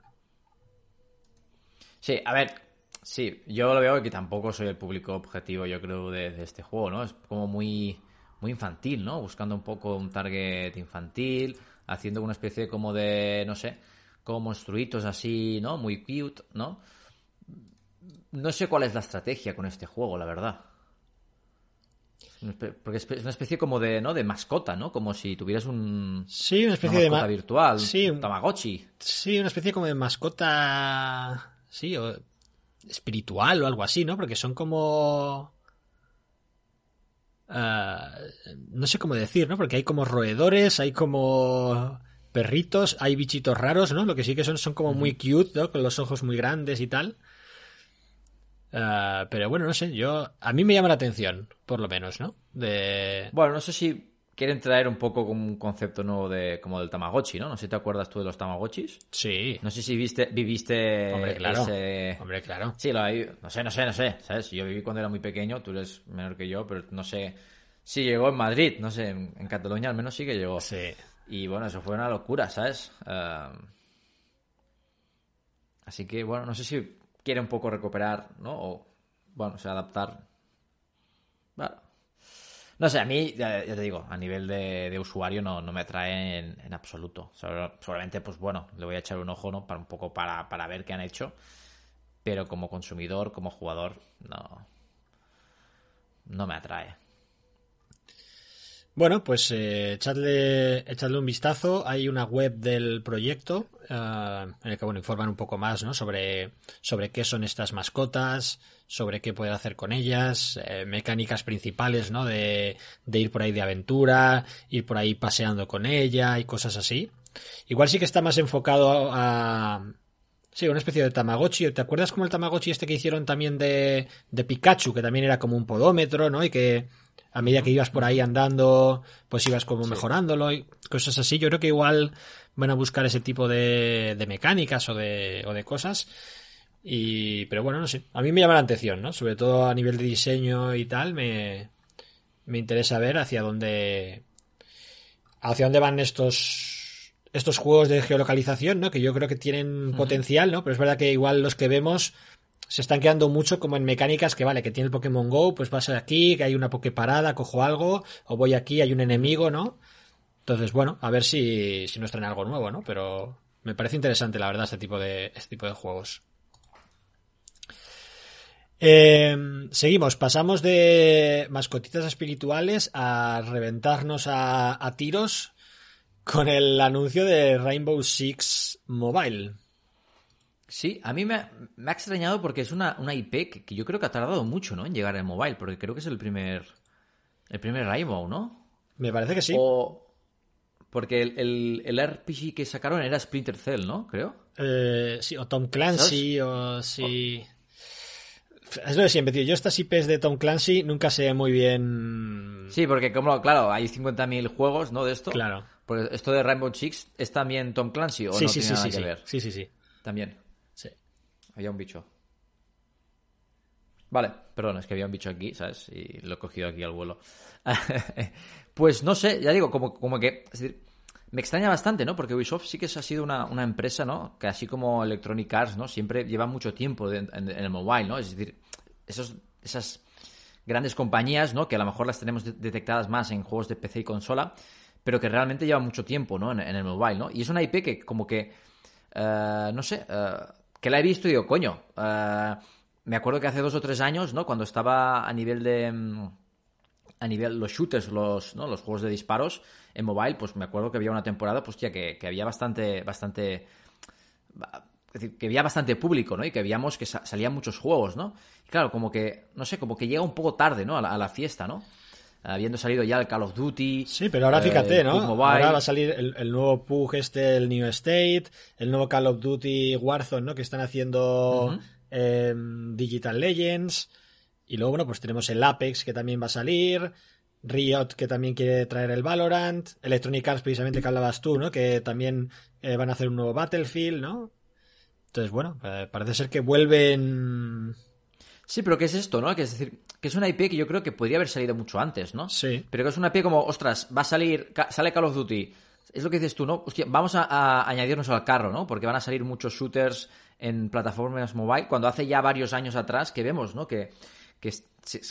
Speaker 2: Sí, a ver, sí, yo lo veo que tampoco soy el público objetivo, yo creo, de, de este juego, ¿no? Es como muy, muy infantil, ¿no? Buscando un poco un target infantil, haciendo una especie como de, no sé, como monstruitos así, ¿no? Muy cute, ¿no? No sé cuál es la estrategia con este juego, la verdad. Una Porque es una especie como de, ¿no? De mascota, ¿no? Como si tuvieras un,
Speaker 1: Sí, una
Speaker 2: una
Speaker 1: especie de.
Speaker 2: mascota
Speaker 1: ma-
Speaker 2: virtual,
Speaker 1: Sí,
Speaker 2: un Tamagotchi.
Speaker 1: Sí, una especie como de mascota. Sí, o espiritual o algo así, ¿no? Porque son como. Ah, no sé cómo decir, ¿no? Porque hay como roedores, hay como perritos, hay bichitos raros, ¿no? Lo que sí que son son como muy cute, ¿no? Con los ojos muy grandes y tal. Ah, pero bueno, no sé, yo. A mí me llama la atención, por lo menos, ¿no? De.
Speaker 2: Bueno, no sé si quieren traer un poco como un concepto nuevo de como del Tamagotchi, ¿no? No sé si te acuerdas tú de los Tamagotchis.
Speaker 1: Sí.
Speaker 2: No sé si viste, viviste
Speaker 1: Hombre, claro.
Speaker 2: ese...
Speaker 1: Hombre, claro.
Speaker 2: Sí, lo hay- no sé, no sé, no sé, ¿sabes? Yo viví cuando era muy pequeño, tú eres menor que yo, pero no sé si llegó en Madrid, no sé, en, Cataluña al menos sí que llegó.
Speaker 1: Sí.
Speaker 2: Y bueno, eso fue una locura, ¿sabes? Así que bueno, no sé si quiere un poco recuperar, ¿no? O, bueno, o sea, adaptar. Bueno. No sé, a mí, ya, te digo, a nivel de, usuario no, no me atrae en, absoluto. Solo- Solamente, pues bueno, le voy a echar un ojo, ¿no? Para un poco para, para ver qué han hecho. Pero como consumidor, como jugador, no. No me atrae.
Speaker 1: Bueno, pues eh, echadle, echadle un vistazo. Hay una web del proyecto eh, en el que bueno, informan un poco más ¿no? sobre, sobre qué son estas mascotas, sobre qué puede hacer con ellas, eh, mecánicas principales ¿no? de, de ir por ahí de aventura, ir por ahí paseando con ella y cosas así. Igual sí que está más enfocado a... Sí, una especie de Tamagotchi. ¿Te acuerdas como el Tamagotchi este que hicieron también de, de Pikachu, que también era como un podómetro, ¿no? Y que a medida que ibas por ahí andando, pues ibas como mejorándolo y cosas así. Yo creo que igual van a buscar ese tipo de, de mecánicas o de, o de cosas. Y, pero bueno, no sé. A mí me llama la atención, ¿no? Sobre todo a nivel de diseño y tal, me, me interesa ver hacia dónde, hacia dónde van estos, estos juegos de geolocalización, ¿no? Que yo creo que tienen potencial, ¿no? Pero es verdad que igual los que vemos se están quedando mucho como en mecánicas que vale, que tiene el Pokémon Go, pues vas aquí, que hay una Poképarada, cojo algo, o voy aquí, hay un enemigo, ¿no? Entonces, bueno, a ver si, si nos traen algo nuevo, ¿no? Pero me parece interesante, la verdad, este tipo de, este tipo de juegos. Eh, seguimos, pasamos de mascotitas espirituales a reventarnos a, a tiros con el anuncio de Rainbow Six Mobile.
Speaker 2: Sí, a mí me ha, me ha extrañado porque es una, una IP que, que yo creo que ha tardado mucho, ¿no? En llegar al mobile, porque creo que es el primer. El primer Rainbow, ¿no?
Speaker 1: Me parece que sí.
Speaker 2: O. Porque el, el, el RPG que sacaron era Splinter Cell, ¿no? Creo.
Speaker 1: Eh, sí, o Tom Clancy, o sí. Es lo de siempre, tío. Yo estas IPs de Tom Clancy nunca sé muy bien.
Speaker 2: Sí, porque como, claro, hay 50.000 juegos, ¿no? De esto.
Speaker 1: Claro.
Speaker 2: Porque esto de Rainbow Six es también Tom Clancy o
Speaker 1: sí,
Speaker 2: no
Speaker 1: sí,
Speaker 2: tiene
Speaker 1: sí,
Speaker 2: nada
Speaker 1: sí,
Speaker 2: que
Speaker 1: sí.
Speaker 2: ver.
Speaker 1: Sí, sí, sí.
Speaker 2: También.
Speaker 1: Sí.
Speaker 2: Había un bicho. Vale, perdón, es que había un bicho aquí, ¿sabes? Y lo he cogido aquí al vuelo. *laughs* pues no sé, ya digo, como, como que. Es decir, me extraña bastante, ¿no? Porque Ubisoft sí que ha sido una, una empresa, ¿no? Que así como Electronic Arts, ¿no? Siempre lleva mucho tiempo en, el mobile, ¿no? Es decir, esos, esas grandes compañías, ¿no? Que a lo mejor las tenemos de- detectadas más en juegos de PC y consola, pero que realmente llevan mucho tiempo, ¿no? En, el mobile, ¿no? Y es una IP que como que, eh, no sé, eh, que la he visto y digo, coño, eh, me acuerdo que hace dos o tres años, ¿no? Cuando estaba a nivel de... mm, A nivel, los shooters, los, ¿no? los juegos de disparos en mobile, pues me acuerdo que había una temporada, pues tía, que, que había bastante, bastante es decir, que había bastante público, ¿no? Y que veíamos que sa- salían muchos juegos, ¿no? Y claro, como que, no sé, como que llega un poco tarde, ¿no? A la, a la fiesta, ¿no? Habiendo salido ya el Call of Duty.
Speaker 1: Sí, pero ahora
Speaker 2: eh,
Speaker 1: fíjate,
Speaker 2: el
Speaker 1: ¿no?
Speaker 2: Mobile.
Speaker 1: Ahora va a salir el, el nuevo PUG este, el New State, el nuevo Call of Duty Warzone, ¿no? Que están haciendo em, Digital Legends. Y luego, bueno, pues tenemos el Apex que también va a salir. Riot, que también quiere traer el Valorant, Electronic Arts, precisamente que hablabas tú, ¿no? Que también eh, van a hacer un nuevo Battlefield, ¿no? Entonces, bueno, eh, parece ser que vuelven.
Speaker 2: Sí, pero ¿qué es esto, no? Que es decir, que es una IP que yo creo que podría haber salido mucho antes, ¿no?
Speaker 1: Sí.
Speaker 2: Pero que es una IP como, ostras, va a salir, sale Call of Duty. Es lo que dices tú, ¿no? Hostia, vamos a, a añadirnos al carro, ¿no? Porque van a salir muchos shooters en plataformas mobile, cuando hace ya varios años atrás que vemos, ¿no? Que, que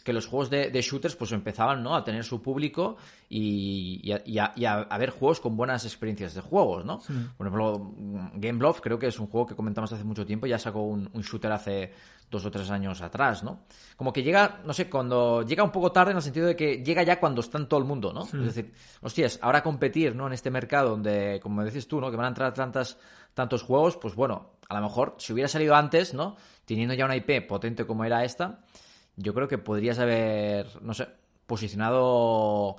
Speaker 2: que los juegos de, shooters pues empezaban ¿no? a tener su público y, a, ver juegos con buenas experiencias de juegos, ¿no? Por ejemplo, Gameloft creo que es un juego que comentamos hace mucho tiempo, ya sacó un, shooter hace dos o tres años atrás, ¿no? Como que llega, no sé, cuando llega un poco tarde en el sentido de que llega ya cuando está en todo el mundo, ¿no? Es decir, hostias, ahora competir, ¿no? En este mercado donde, como dices tú, ¿no? Que van a entrar tantas, tantos juegos, pues bueno, a lo mejor si hubiera salido antes, ¿no? Teniendo ya una IP potente como era esta, yo creo que podrías haber, no sé, posicionado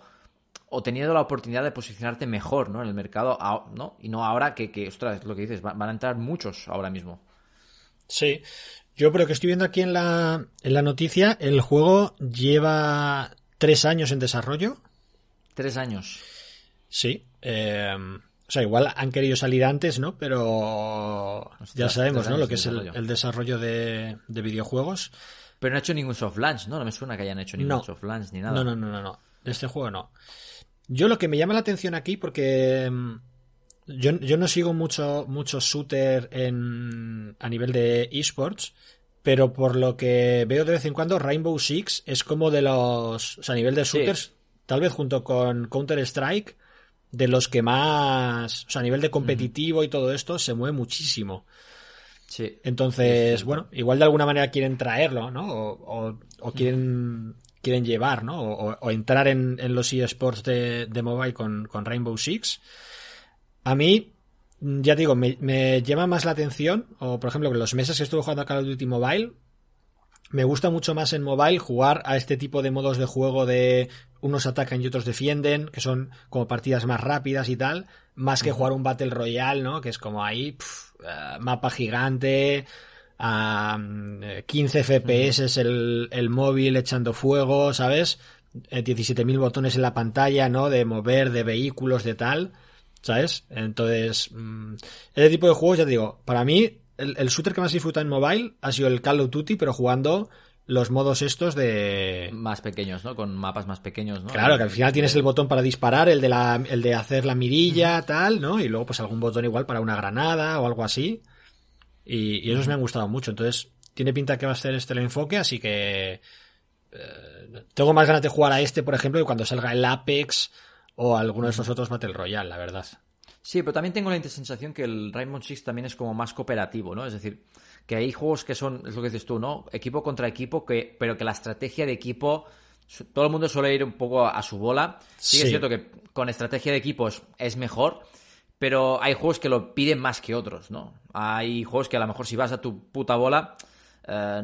Speaker 2: o teniendo la oportunidad de posicionarte mejor ¿no? en el mercado, ¿no? Y no ahora que, que ostras, lo que dices, van a entrar muchos ahora mismo.
Speaker 1: Sí, yo pero que estoy viendo aquí en la, en la noticia, el juego lleva tres años en desarrollo.
Speaker 2: Tres años.
Speaker 1: Sí. Eh, o sea, igual han querido salir antes, ¿no? Pero ya sabemos, ¿no? Lo que es el, desarrollo de, de videojuegos.
Speaker 2: Pero no ha hecho ningún soft launch, ¿no? No me suena que hayan hecho ningún soft launch ni nada.
Speaker 1: No, no, no, no, no. De este juego no. Yo lo que me llama la atención aquí, porque mm, yo, no sigo mucho, mucho shooter en, a nivel de esports, pero por lo que veo de vez en cuando, Rainbow Six es como de los. O sea, a nivel de shooters, tal vez junto con Counter-Strike, de los que más. O sea, a nivel de competitivo y todo esto, se mueve muchísimo. Entonces, bueno, igual de alguna manera quieren traerlo, ¿no? O, quieren, quieren llevar, ¿no? O, entrar en, los eSports de, de mobile con, Rainbow Six. A mí, ya digo, me, me, llama más la atención, o por ejemplo, que los meses que estuve jugando a Call of Duty Mobile, me gusta mucho más en mobile jugar a este tipo de modos de juego de unos atacan y otros defienden, que son como partidas más rápidas y tal, más que jugar un Battle Royale, ¿no? Que es como ahí, eh, mapa gigante, a 15 FPS es el, el, móvil echando fuego, ¿sabes? 17.000 eh, botones en la pantalla, ¿no? De mover, de vehículos, de tal, ¿sabes? Entonces, ese tipo de juegos, ya te digo, para mí el, shooter que más disfruta en mobile ha sido el Call of Duty, pero jugando los modos estos de...
Speaker 2: Más pequeños, ¿no? Con mapas más pequeños, ¿no?
Speaker 1: Claro, que al final tienes el botón para disparar, el de, la, el de hacer la mirilla, tal, ¿no? Y luego pues algún botón igual para una granada o algo así. Y, esos me han gustado mucho. Entonces, tiene pinta que va a ser este el enfoque, así que... Eh, tengo más ganas de jugar a este, por ejemplo, que cuando salga el Apex o alguno de estos otros Battle Royale, la verdad.
Speaker 2: Sí, pero también tengo la sensación que el Rainbow Six también es como más cooperativo, ¿no? Es decir, que hay juegos que son, es lo que dices tú, ¿no? Equipo contra equipo, que, pero que la estrategia de equipo, todo el mundo suele ir un poco a, su bola. Sí, es cierto que con estrategia de equipos es mejor, pero hay juegos que lo piden más que otros, ¿no? Hay juegos que a lo mejor si vas a tu puta bola, eh,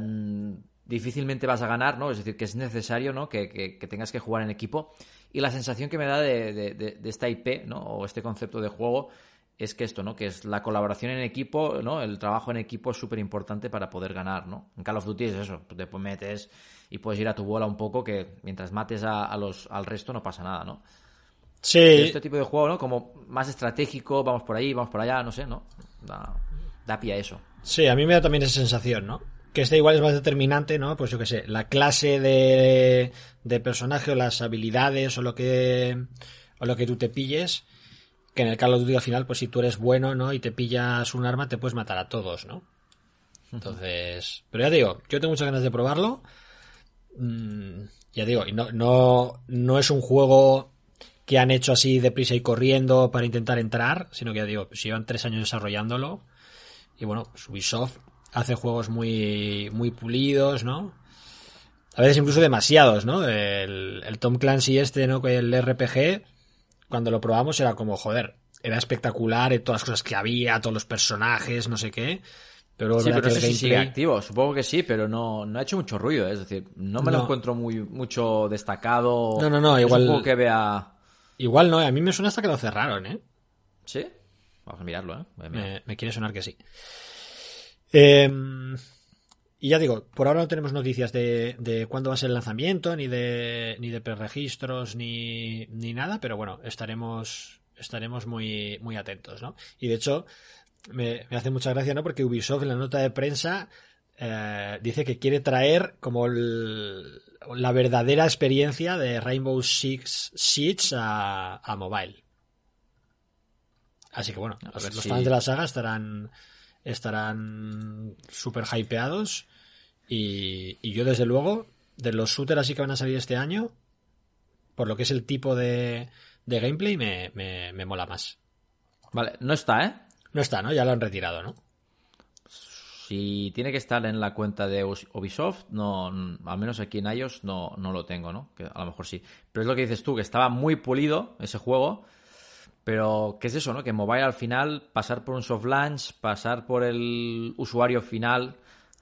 Speaker 2: difícilmente vas a ganar, ¿no? Es decir, que es necesario, ¿no? Que, que tengas que jugar en equipo. Y la sensación que me da de, esta IP, ¿no? O este concepto de juego es que esto, ¿no? Que es la colaboración en equipo, ¿no? El trabajo en equipo es súper importante para poder ganar, ¿no? En Call of Duty es eso, te metes y puedes ir a tu bola un poco que mientras mates a, los, al resto no pasa nada, ¿no?
Speaker 1: Sí.
Speaker 2: Este tipo de juego, ¿no? Como más estratégico, vamos por ahí, vamos por allá, no sé, ¿no? Da, da pie a eso.
Speaker 1: Sí, a mí me da también esa sensación, ¿no? Que este igual es más determinante, ¿no? Pues yo qué sé, la clase de, de personaje o las habilidades o lo que o lo que tú te pilles, que en el Call of Duty al final, pues si tú eres bueno, ¿no? Y te pillas un arma, te puedes matar a todos, ¿no? Entonces, pero ya digo, yo tengo muchas ganas de probarlo. Mm, ya digo, y no, no, no es un juego que han hecho así deprisa y corriendo para intentar entrar, sino que ya digo, pues llevan tres años desarrollándolo. Y bueno, pues Ubisoft hace juegos muy, muy pulidos, ¿no? A veces incluso demasiados, ¿no? El, Tom Clancy este, ¿no? El RPG, cuando lo probamos era como, joder, era espectacular, eh, todas las cosas que había, todos los personajes, no sé qué. Pero
Speaker 2: sí, pero no sé sigue activo, supongo que sí, pero no, no ha hecho mucho ruido, ¿eh? es decir, no me lo encuentro muy mucho destacado.
Speaker 1: No, no, no, igual.
Speaker 2: que vea.
Speaker 1: Igual no, a mí me suena hasta que lo cerraron, ¿eh?
Speaker 2: Sí, vamos a mirarlo, ¿eh?
Speaker 1: Me, me, quiere sonar que sí. Em, y ya digo, por ahora no tenemos noticias de, de cuándo va a ser el lanzamiento, ni de, ni de preregistros, ni, ni nada, pero bueno, estaremos, estaremos muy, muy atentos, ¿no? Y de hecho, me, me hace mucha gracia, ¿no? Porque Ubisoft en la nota de prensa eh, dice que quiere traer como el, la verdadera experiencia de Rainbow Six Siege a, a mobile. Así que bueno,
Speaker 2: A
Speaker 1: los,
Speaker 2: ver
Speaker 1: los
Speaker 2: si-
Speaker 1: fans de la saga estarán estarán súper hypeados y, y yo desde luego de los shooters así que van a salir este año por lo que es el tipo de, de gameplay me, me, me mola más.
Speaker 2: Vale, no está, ¿eh?
Speaker 1: No está, ¿no? Ya lo han retirado, ¿no?
Speaker 2: Si tiene que estar en la cuenta de Ubisoft, no, al menos aquí en iOS no, no lo tengo, ¿no? Que a lo mejor sí. Pero es lo que dices tú, que estaba muy pulido ese juego. Pero, ¿qué es eso, no? Que en mobile al final, pasar por un soft launch, pasar por el usuario final,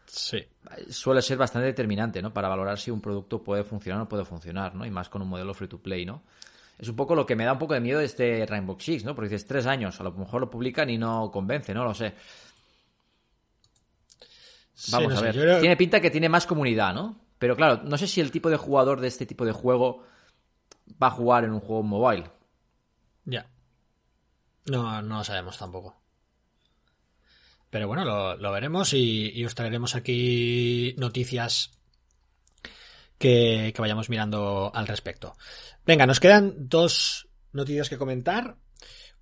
Speaker 1: Sí.
Speaker 2: suele ser bastante determinante, ¿no? Para valorar si un producto puede funcionar o no puede funcionar, ¿no? Y más con un modelo free to play, ¿no? Es un poco lo que me da un poco de miedo de este Rainbow Six, ¿no? Porque dices tres años, a lo mejor lo publican y no convence, no lo sé.
Speaker 1: Sí,
Speaker 2: Vamos
Speaker 1: no
Speaker 2: a ver.
Speaker 1: creo-
Speaker 2: Tiene pinta que tiene más comunidad, ¿no? Pero claro, no sé si el tipo de jugador de este tipo de juego va a jugar en un juego mobile.
Speaker 1: Ya. No, no lo sabemos tampoco. Pero bueno, lo, lo veremos y, y os traeremos aquí noticias que, que vayamos mirando al respecto. Venga, nos quedan dos noticias que comentar.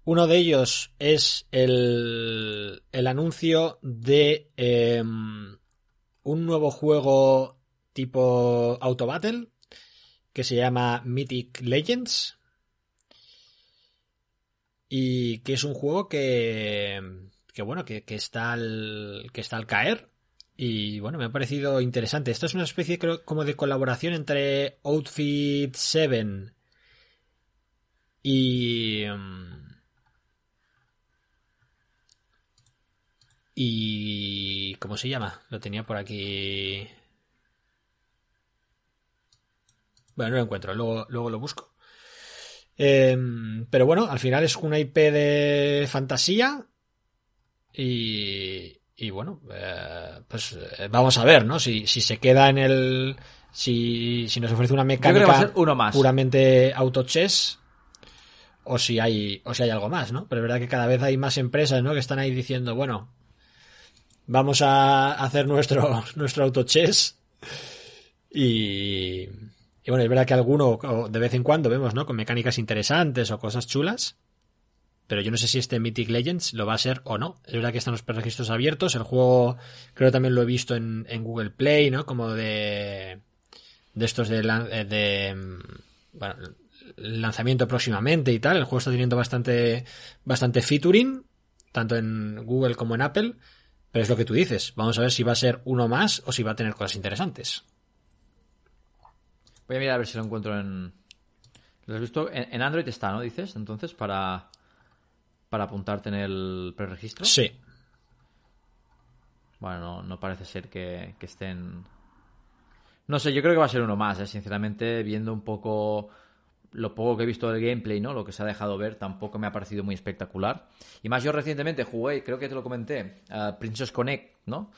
Speaker 1: Uno de ellos es el, el anuncio de em, un nuevo juego tipo Auto Battle que se llama Mythic Legends y que es un juego que, que bueno, que, que está al, que está al caer. Y bueno, me ha parecido interesante. Esto es una especie creo, como de colaboración entre Outfit 7 y... Y... ¿Cómo se llama? Lo tenía por aquí... Bueno, no lo encuentro, luego, luego lo busco. Eh, pero bueno, al final es una IP de fantasía. Y, y bueno, eh, pues eh, vamos a ver, ¿no? Si, si se queda en el. Si, si nos ofrece una mecánica
Speaker 2: uno más.
Speaker 1: puramente auto-chess. O si hay. O si hay algo más, ¿no? Pero es verdad que cada vez hay más empresas, ¿no? Que están ahí diciendo, bueno. Vamos a hacer nuestro, *laughs* nuestro auto-chess. Y, y bueno, es verdad que alguno de vez en cuando vemos, ¿no? Con mecánicas interesantes o cosas chulas. Pero yo no sé si este Mythic Legends lo va a ser o no. Es verdad que están los registros abiertos. El juego creo también lo he visto en, Google Play, ¿no? Como de... De estos de... eh, mm, lanzamiento próximamente y tal. El juego está teniendo bastante... Bastante featuring. Tanto en Google como en Apple. Pero es lo que tú dices. Vamos a ver si va a ser uno más o si va a tener cosas interesantes.
Speaker 2: Voy a mirar a ver si lo encuentro en. ¿Lo has visto? En, en Android está, ¿no? Dices, entonces, para. Para apuntarte en el preregistro.
Speaker 1: Sí.
Speaker 2: Bueno, no, no parece ser que, que estén. No sé, yo creo que va a ser uno más, ¿eh? sinceramente, viendo un poco lo poco que he visto del gameplay, ¿no? Lo que se ha dejado ver tampoco me ha parecido muy espectacular. Y más yo recientemente jugué, creo que te lo comenté, a Princess Connect, ¿no?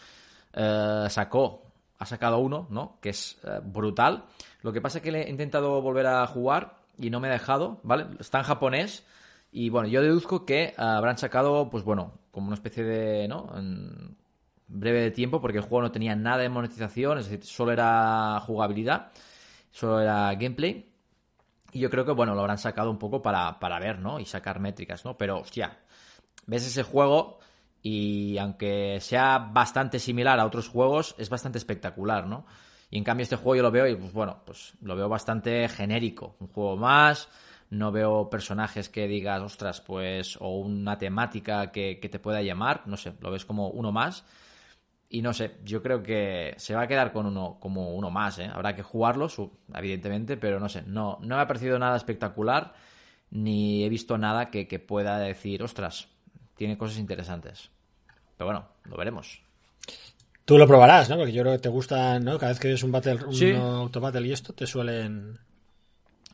Speaker 2: Eh, sacó, ha sacado uno, ¿no? Que es eh, brutal. Lo que pasa es que le he intentado volver a jugar y no me ha dejado, ¿vale? Está en japonés y bueno, yo deduzco que eh, habrán sacado, pues bueno, como una especie de, breve de tiempo porque el juego no tenía nada de monetización, es decir, solo era jugabilidad, solo era gameplay. Y yo creo que, bueno, lo habrán sacado un poco para, para ver, ¿no? Y sacar métricas, ¿no? Pero, hostia, ves ese juego y aunque sea bastante similar a otros juegos, es bastante espectacular, ¿no? Y en cambio este juego yo lo veo y, pues bueno, pues lo veo bastante genérico. Un juego más, no veo personajes que digas, ostras, pues, o una temática que, te pueda llamar, no sé, lo ves como uno más. Y no sé, yo creo que se va a quedar con uno como uno más, ¿eh? Habrá que jugarlo, evidentemente, pero no sé, no, no me ha parecido nada espectacular, ni he visto nada que pueda decir, ostras, tiene cosas interesantes. Pero bueno, lo veremos.
Speaker 1: Tú lo probarás, ¿no? Porque yo creo que te gusta, ¿no? Cada vez que ves un battle, un
Speaker 2: Sí.
Speaker 1: auto battle y esto, te suelen.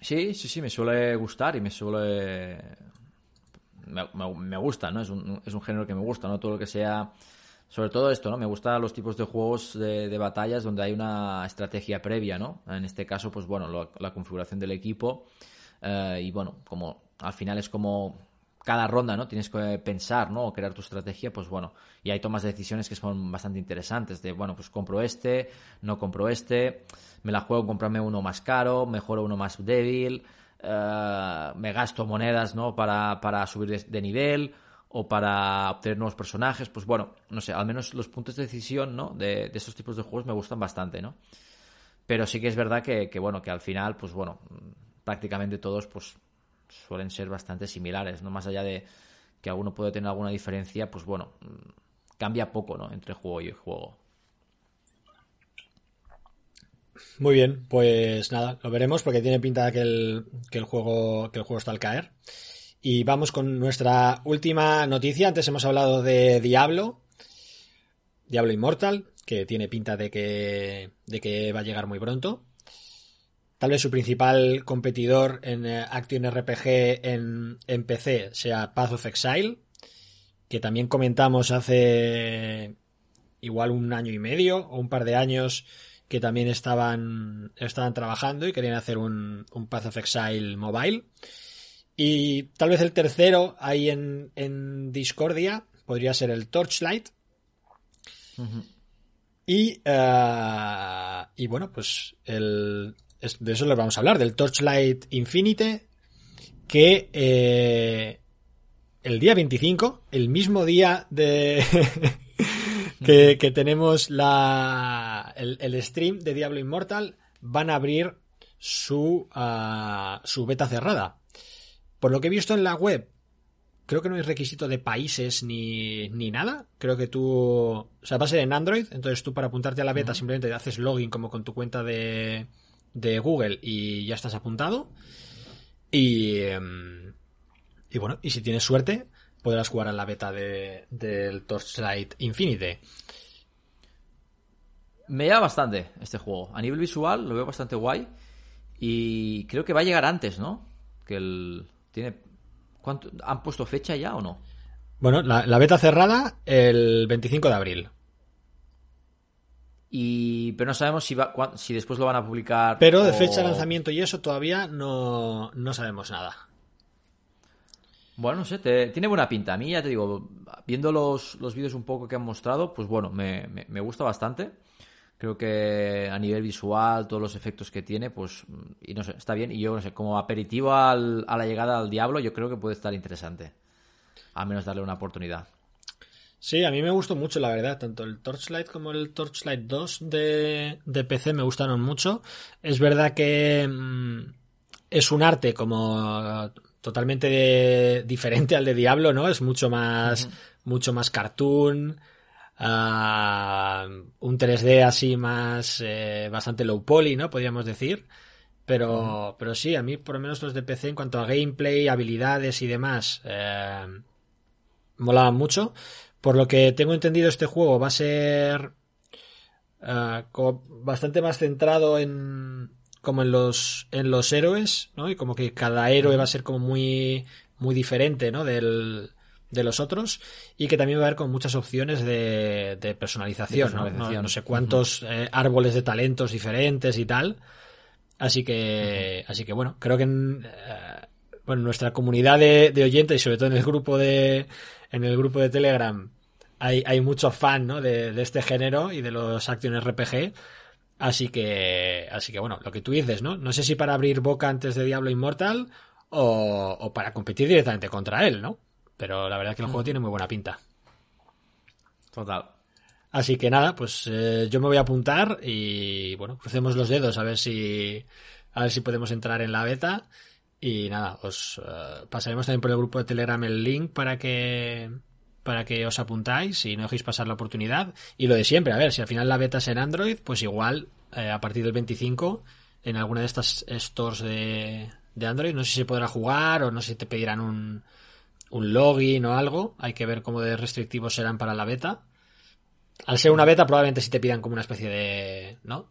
Speaker 2: Sí, sí, sí, me suele gustar y me suele... Me, me- me gusta, ¿no? Es un, es un género que me gusta, ¿no? Todo lo que sea sobre todo esto, ¿no? Me gustan los tipos de juegos de, batallas donde hay una estrategia previa, ¿no? En este caso, pues bueno, la configuración del equipo eh, y bueno, como al final es como cada ronda, ¿no? Tienes que pensar, ¿no? O crear tu estrategia, pues bueno, y hay tomas de decisiones que son bastante interesantes, de, bueno, pues compro este, no compro este, me la juego comprarme uno más caro, mejoro uno más débil, eh, me gasto monedas, ¿no? Para, para subir de, nivel o para obtener nuevos personajes, pues bueno, no sé, al menos los puntos de decisión, ¿no? De, de esos tipos de juegos me gustan bastante, ¿no? Pero sí que es verdad que, que bueno, que al final, pues bueno, prácticamente todos, pues suelen ser bastante similares, ¿no? Más allá de que alguno puede tener alguna diferencia, pues bueno, cambia poco, ¿no? Entre juego y juego.
Speaker 1: Muy bien, pues nada, lo veremos porque tiene pinta que el, que el juego que el juego está al caer. Y vamos con nuestra última noticia. Antes hemos hablado de Diablo, Diablo Immortal, que tiene pinta de que, de que va a llegar muy pronto. Tal vez su principal competidor en eh, Action RPG en, PC sea Path of Exile, que también comentamos hace igual un año y medio o un par de años que también estaban, estaban trabajando y querían hacer un, Path of Exile mobile. Y tal vez el tercero ahí en, Discordia podría ser el Torchlight. y, eh, y bueno, pues el, de eso les vamos a hablar, del Torchlight Infinite, que eh, el día 25, el mismo día de *laughs* que, tenemos la, el, stream de Diablo Immortal, van a abrir su, ah, su beta cerrada. Por lo que he visto en la web, creo que no hay requisito de países ni, ni nada. Creo que tú. O sea, va a ser en Android. Entonces tú para apuntarte a la beta simplemente haces login como con tu cuenta de, de Google y ya estás apuntado. Y, em, y bueno, y si tienes suerte, podrás jugar en la beta de, del Torchlight Infinite.
Speaker 2: Me llama bastante este juego. A nivel visual lo veo bastante guay. Y creo que va a llegar antes, ¿no? Que el. Tiene. ¿Cuánto... ¿Han puesto fecha ya o no?
Speaker 1: Bueno, la, la beta cerrada el 25 de abril.
Speaker 2: Y, pero no sabemos si, si después lo van a publicar.
Speaker 1: Pero de fecha de lanzamiento y eso todavía no, sabemos nada.
Speaker 2: Bueno, no sé, tiene buena pinta. A mí, ya te digo, viendo los, los vídeos un poco que han mostrado, pues bueno, me, gusta bastante. Creo que a nivel visual, todos los efectos que tiene, pues, y no sé, está bien. Y yo, no sé, como aperitivo a la llegada al Diablo, yo creo que puede estar interesante. A menos darle una oportunidad.
Speaker 1: Sí, a mí me gustó mucho, la verdad. Tanto el Torchlight como el Torchlight 2 de, PC me gustaron mucho. Es verdad que mm, es un arte como totalmente diferente al de Diablo, ¿no? Es mucho más, mucho más cartoon. Ah, un 3D así más eh, bastante low poly, ¿no? Podríamos decir. Pero, pero sí, a mí por lo menos los de PC en cuanto a gameplay, habilidades y demás, eh, molaban mucho. Por lo que tengo entendido, este juego va a ser eh, bastante más centrado en como en los en los héroes, ¿no? Y como que cada héroe va a ser como muy muy diferente, ¿no? Del, de los otros y que también va a haber con muchas opciones de, de personalización, ¿no? sé cuántos eh, árboles de talentos diferentes y tal. Así que, así que bueno, creo que en, eh, bueno, nuestra comunidad de, de oyentes y sobre todo en el grupo de, en el grupo de Telegram hay, hay mucho fan ¿no? de, este género y de los Action RPG. Así que, así que bueno, lo que tú dices, ¿no? No sé si para abrir boca antes de Diablo Immortal o, para competir directamente contra él, ¿no? Pero la verdad es que el juego mm. tiene muy buena pinta.
Speaker 2: Total.
Speaker 1: Así que nada, pues eh, yo me voy a apuntar y bueno, crucemos los dedos a ver si a ver si podemos entrar en la beta y nada, os eh, pasaremos también por el grupo de Telegram el link para que para que os apuntáis y no dejéis pasar la oportunidad. Y lo de siempre, a ver, si al final la beta es en Android, pues igual eh, a partir del 25 en alguna de estas stores de, de Android, no sé si se podrá jugar o no sé si te pedirán un, un login o algo. Hay que ver cómo de restrictivos serán para la beta. Al ser una beta, probablemente sí te pidan como una especie de. ¿No?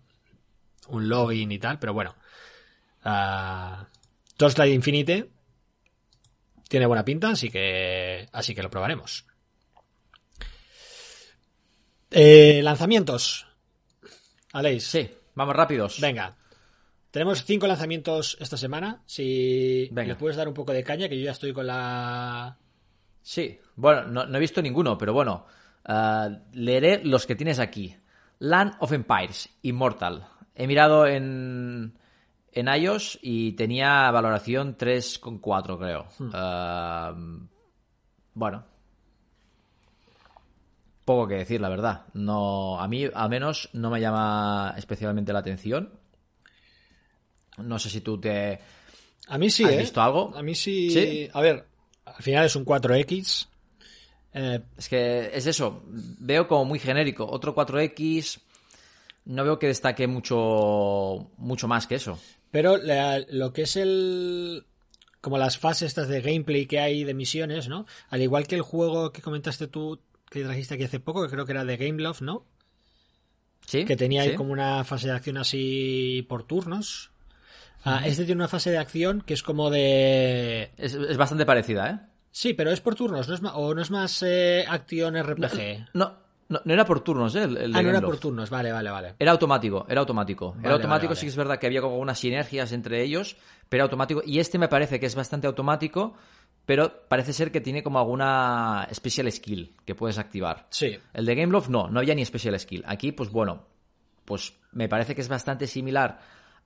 Speaker 1: Un login y tal, pero bueno. Uh, Torchlight Infinite tiene buena pinta, así que, así que lo probaremos. Eh, lanzamientos. Aleix.
Speaker 2: Sí, vamos rápidos.
Speaker 1: Venga. Tenemos cinco lanzamientos esta semana. Si
Speaker 2: Venga.
Speaker 1: me puedes dar un poco de caña, que yo ya estoy con la.
Speaker 2: Sí, bueno, no, no he visto ninguno, pero bueno, eh, leeré los que tienes aquí. Land of Empires, Immortal. He mirado en, en iOS y tenía valoración 3,4 creo. Eh, bueno. Poco que decir, la verdad. No, a mí al menos no me llama especialmente la atención. No sé si tú te...
Speaker 1: A mí sí,
Speaker 2: ¿Has
Speaker 1: ¿eh?
Speaker 2: visto algo?
Speaker 1: A mí sí.
Speaker 2: ¿Sí?
Speaker 1: A ver, al final es un 4X. Eh,
Speaker 2: Es que es eso, veo como muy genérico. Otro 4X, no veo que destaque mucho, mucho más que eso.
Speaker 1: Pero la- lo que es el. Como las fases estas de gameplay que hay de misiones, ¿no? Al igual que el juego que comentaste tú, que trajiste aquí hace poco, que creo que era de Gameloft, ¿no?
Speaker 2: ¿Sí?
Speaker 1: que tenía ahí como una fase de acción así por turnos. Ah, este tiene una fase de acción que es como de...
Speaker 2: Es, es bastante parecida, ¿eh?
Speaker 1: Sí, pero es por turnos, ¿no es ma- o no es más eh, acción RPG.
Speaker 2: No, no, no era por turnos, ¿eh? El, el
Speaker 1: ah, no era por turnos, vale, vale, vale.
Speaker 2: Era automático, era automático.
Speaker 1: Vale,
Speaker 2: era automático,
Speaker 1: vale,
Speaker 2: sí
Speaker 1: vale.
Speaker 2: que es verdad que había como unas sinergias entre ellos, pero automático. Y este me parece que es bastante automático, pero parece ser que tiene como alguna special skill que puedes activar.
Speaker 1: Sí.
Speaker 2: El de Gameloft no, no había ni special skill. Aquí, pues bueno, pues me parece que es bastante similar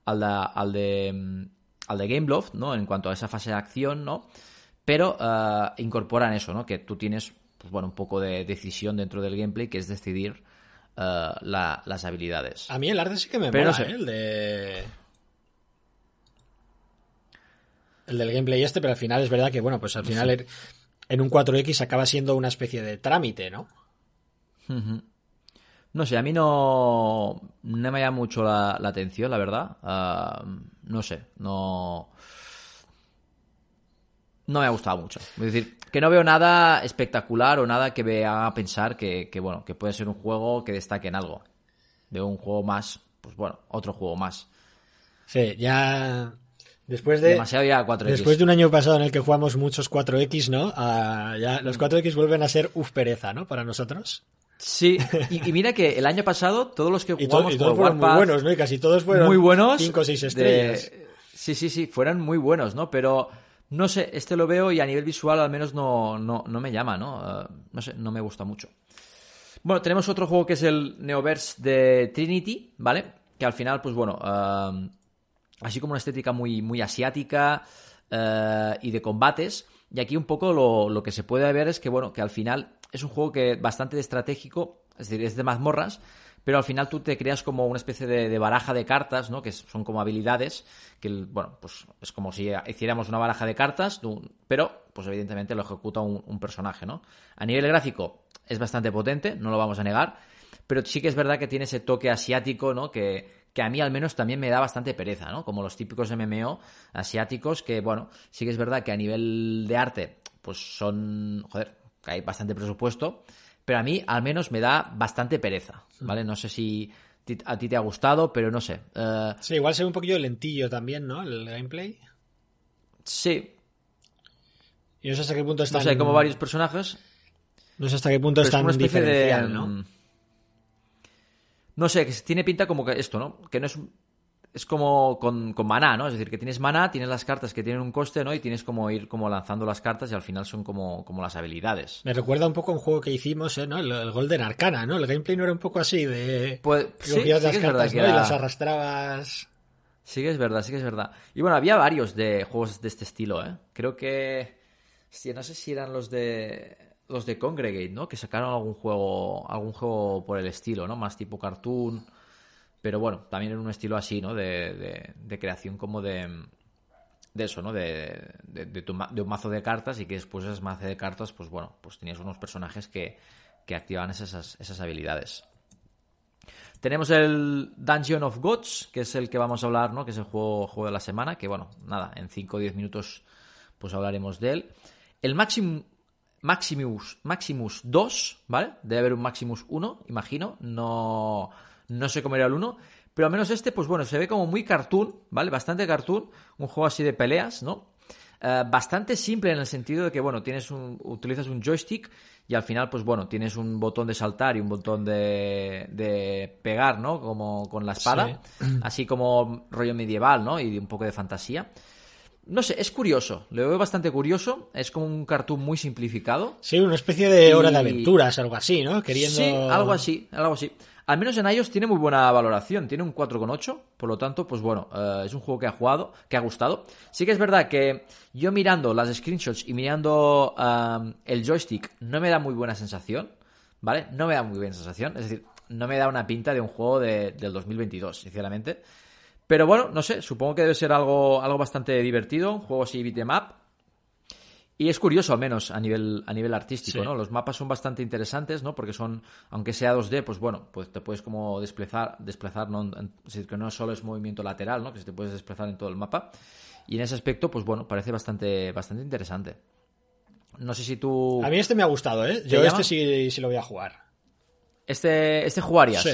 Speaker 2: al de, al de, mm, al de Gameloft, ¿no? En cuanto a esa fase de acción, ¿no? Pero eh, incorporan eso, ¿no? Que tú tienes, pues bueno, un poco de decisión dentro del gameplay, que es decidir eh, la- las habilidades.
Speaker 1: A mí el arte sí que me
Speaker 2: Pero
Speaker 1: mola,
Speaker 2: no sé.
Speaker 1: ¿eh? El de... El del gameplay este, pero al final es verdad que, bueno, pues al final en un 4X acaba siendo una especie de trámite, ¿no?
Speaker 2: No sé, a mí no, no me llama mucho la, la atención, la verdad. Ah, no sé, no. No me ha gustado mucho. Es decir, que no veo nada espectacular o nada que me haga pensar que, que, bueno, que puede ser un juego que destaque en algo. Veo un juego más, pues bueno, otro juego más.
Speaker 1: Sí, ya... Después de...
Speaker 2: Demasiado ya 4X.
Speaker 1: Después de un año pasado en el que jugamos muchos 4X, ¿no? Ah, ya los 4X vuelven a ser uf pereza, ¿no? Para nosotros.
Speaker 2: Sí, y, y mira que el año pasado todos los que *laughs*
Speaker 1: Y,
Speaker 2: jugamos
Speaker 1: y todos
Speaker 2: por
Speaker 1: fueron muy buenos, ¿no? Y casi todos fueron
Speaker 2: muy buenos.
Speaker 1: 5 o 6
Speaker 2: de-
Speaker 1: estrellas.
Speaker 2: Sí, sí, sí, fueran muy buenos, ¿no? Pero no sé, este lo veo y a nivel visual al menos no, no, no me llama, ¿no? Eh, no sé, no me gusta mucho. Bueno, tenemos otro juego que es el Neoverse de Trinity, ¿vale? Que al final, pues bueno, eh, así como una estética muy, muy asiática eh, y de combates. Y aquí un poco lo, lo que se puede ver es que, bueno, que al final es un juego que bastante estratégico, es decir, es de mazmorras, pero al final tú te creas como una especie de, baraja de cartas, ¿no? Que son como habilidades, que, bueno, pues es como si hiciéramos una baraja de cartas, pero, pues evidentemente lo ejecuta un, un personaje, ¿no? A nivel gráfico es bastante potente, no lo vamos a negar, pero sí que es verdad que tiene ese toque asiático, ¿no? Que, que a mí al menos también me da bastante pereza, ¿no? Como los típicos MMO asiáticos que, bueno, sí que es verdad que a nivel de arte, pues son, joder, que hay bastante presupuesto, pero a mí al menos me da bastante pereza, ¿vale? No sé si a ti te ha gustado, pero no sé. Eh,
Speaker 1: Sí, igual se ve un poquillo lentillo también, ¿no? El gameplay.
Speaker 2: sí,
Speaker 1: Y no sé hasta qué punto está.
Speaker 2: no sé, hay como varios personajes,
Speaker 1: No sé hasta qué punto
Speaker 2: pero
Speaker 1: es
Speaker 2: especie de...
Speaker 1: diferencial, ¿no?
Speaker 2: mm, No sé, que tiene pinta como que esto, ¿no? Que no es... Es como con, con maná, ¿no? Es decir, que tienes maná, tienes las cartas que tienen un coste, ¿no? Y tienes como ir como lanzando las cartas y al final son como, como las habilidades.
Speaker 1: Me recuerda un poco a un juego que hicimos, ¿eh? ¿no? El, el Golden Arcana, ¿no? El gameplay no era un poco así de.
Speaker 2: Pues sí, sí
Speaker 1: las
Speaker 2: que
Speaker 1: cartas, ¿no? Y las arrastrabas.
Speaker 2: Sí que es verdad, sí que es verdad. Y bueno, había varios de juegos de este estilo, ¿eh? Creo que... hostia, no sé si eran los de... Los de Congregate, ¿no? Que sacaron algún juego, algún juego por el estilo, ¿no? Más tipo cartoon. Pero bueno, también en un estilo así, ¿no? De, de- creación como de... De eso, ¿no? De, de, tu un mazo de cartas y que después de ese mazo de cartas, pues bueno, pues tenías unos personajes que, que activaban esas, esas habilidades. Tenemos el Dungeon of Gods, que es el que vamos a hablar, ¿no? Que es el juego, juego de la semana, que bueno, nada, en 5 o 10 minutos pues hablaremos de él. El Maxim- Maximus, Maximus 2, ¿vale? Debe haber un Maximus 1, imagino. No, no sé cómo era el 1. Pero al menos este, pues bueno, se ve como muy cartoon, ¿vale? Bastante cartoon. Un juego así de peleas, ¿no? eh, bastante simple en el sentido de que, bueno, tienes un, utilizas un joystick y al final, pues bueno, tienes un botón de saltar y un botón de, de pegar, ¿no? Como con la espada, *clears throat* así como rollo medieval, ¿no? Y un poco de fantasía. No sé, es curioso, lo veo bastante curioso, es como un cartoon muy simplificado.
Speaker 1: Sí, una especie de hora de aventuras, algo así, ¿no? Queriendo...
Speaker 2: Sí, algo así, algo así. Al menos en iOS tiene muy buena valoración, tiene un 4,8, por lo tanto, pues bueno, eh, es un juego que ha jugado, que ha gustado. Sí que es verdad que yo mirando las screenshots y mirando el joystick no me da muy buena sensación, ¿vale? No me da muy buena sensación, es decir, no me da una pinta de un juego de, del 2022, sinceramente. Pero bueno, no sé, supongo que debe ser algo, algo bastante divertido, un juego así beat'em up. Y es curioso, al menos, a nivel, a nivel artístico, ¿no? Los mapas son bastante interesantes, ¿no? Porque son, aunque sea 2D, pues bueno, pues te puedes como desplazar, desplazar, ¿no? Es decir, que no solo es movimiento lateral, ¿no? Que te puedes desplazar en todo el mapa. Y en ese aspecto, pues bueno, parece bastante, bastante interesante. No sé si tú...
Speaker 1: A mí este me ha gustado, ¿eh? Yo este sí, sí, lo voy a jugar.
Speaker 2: ¿Este, este jugarías?
Speaker 1: Sí.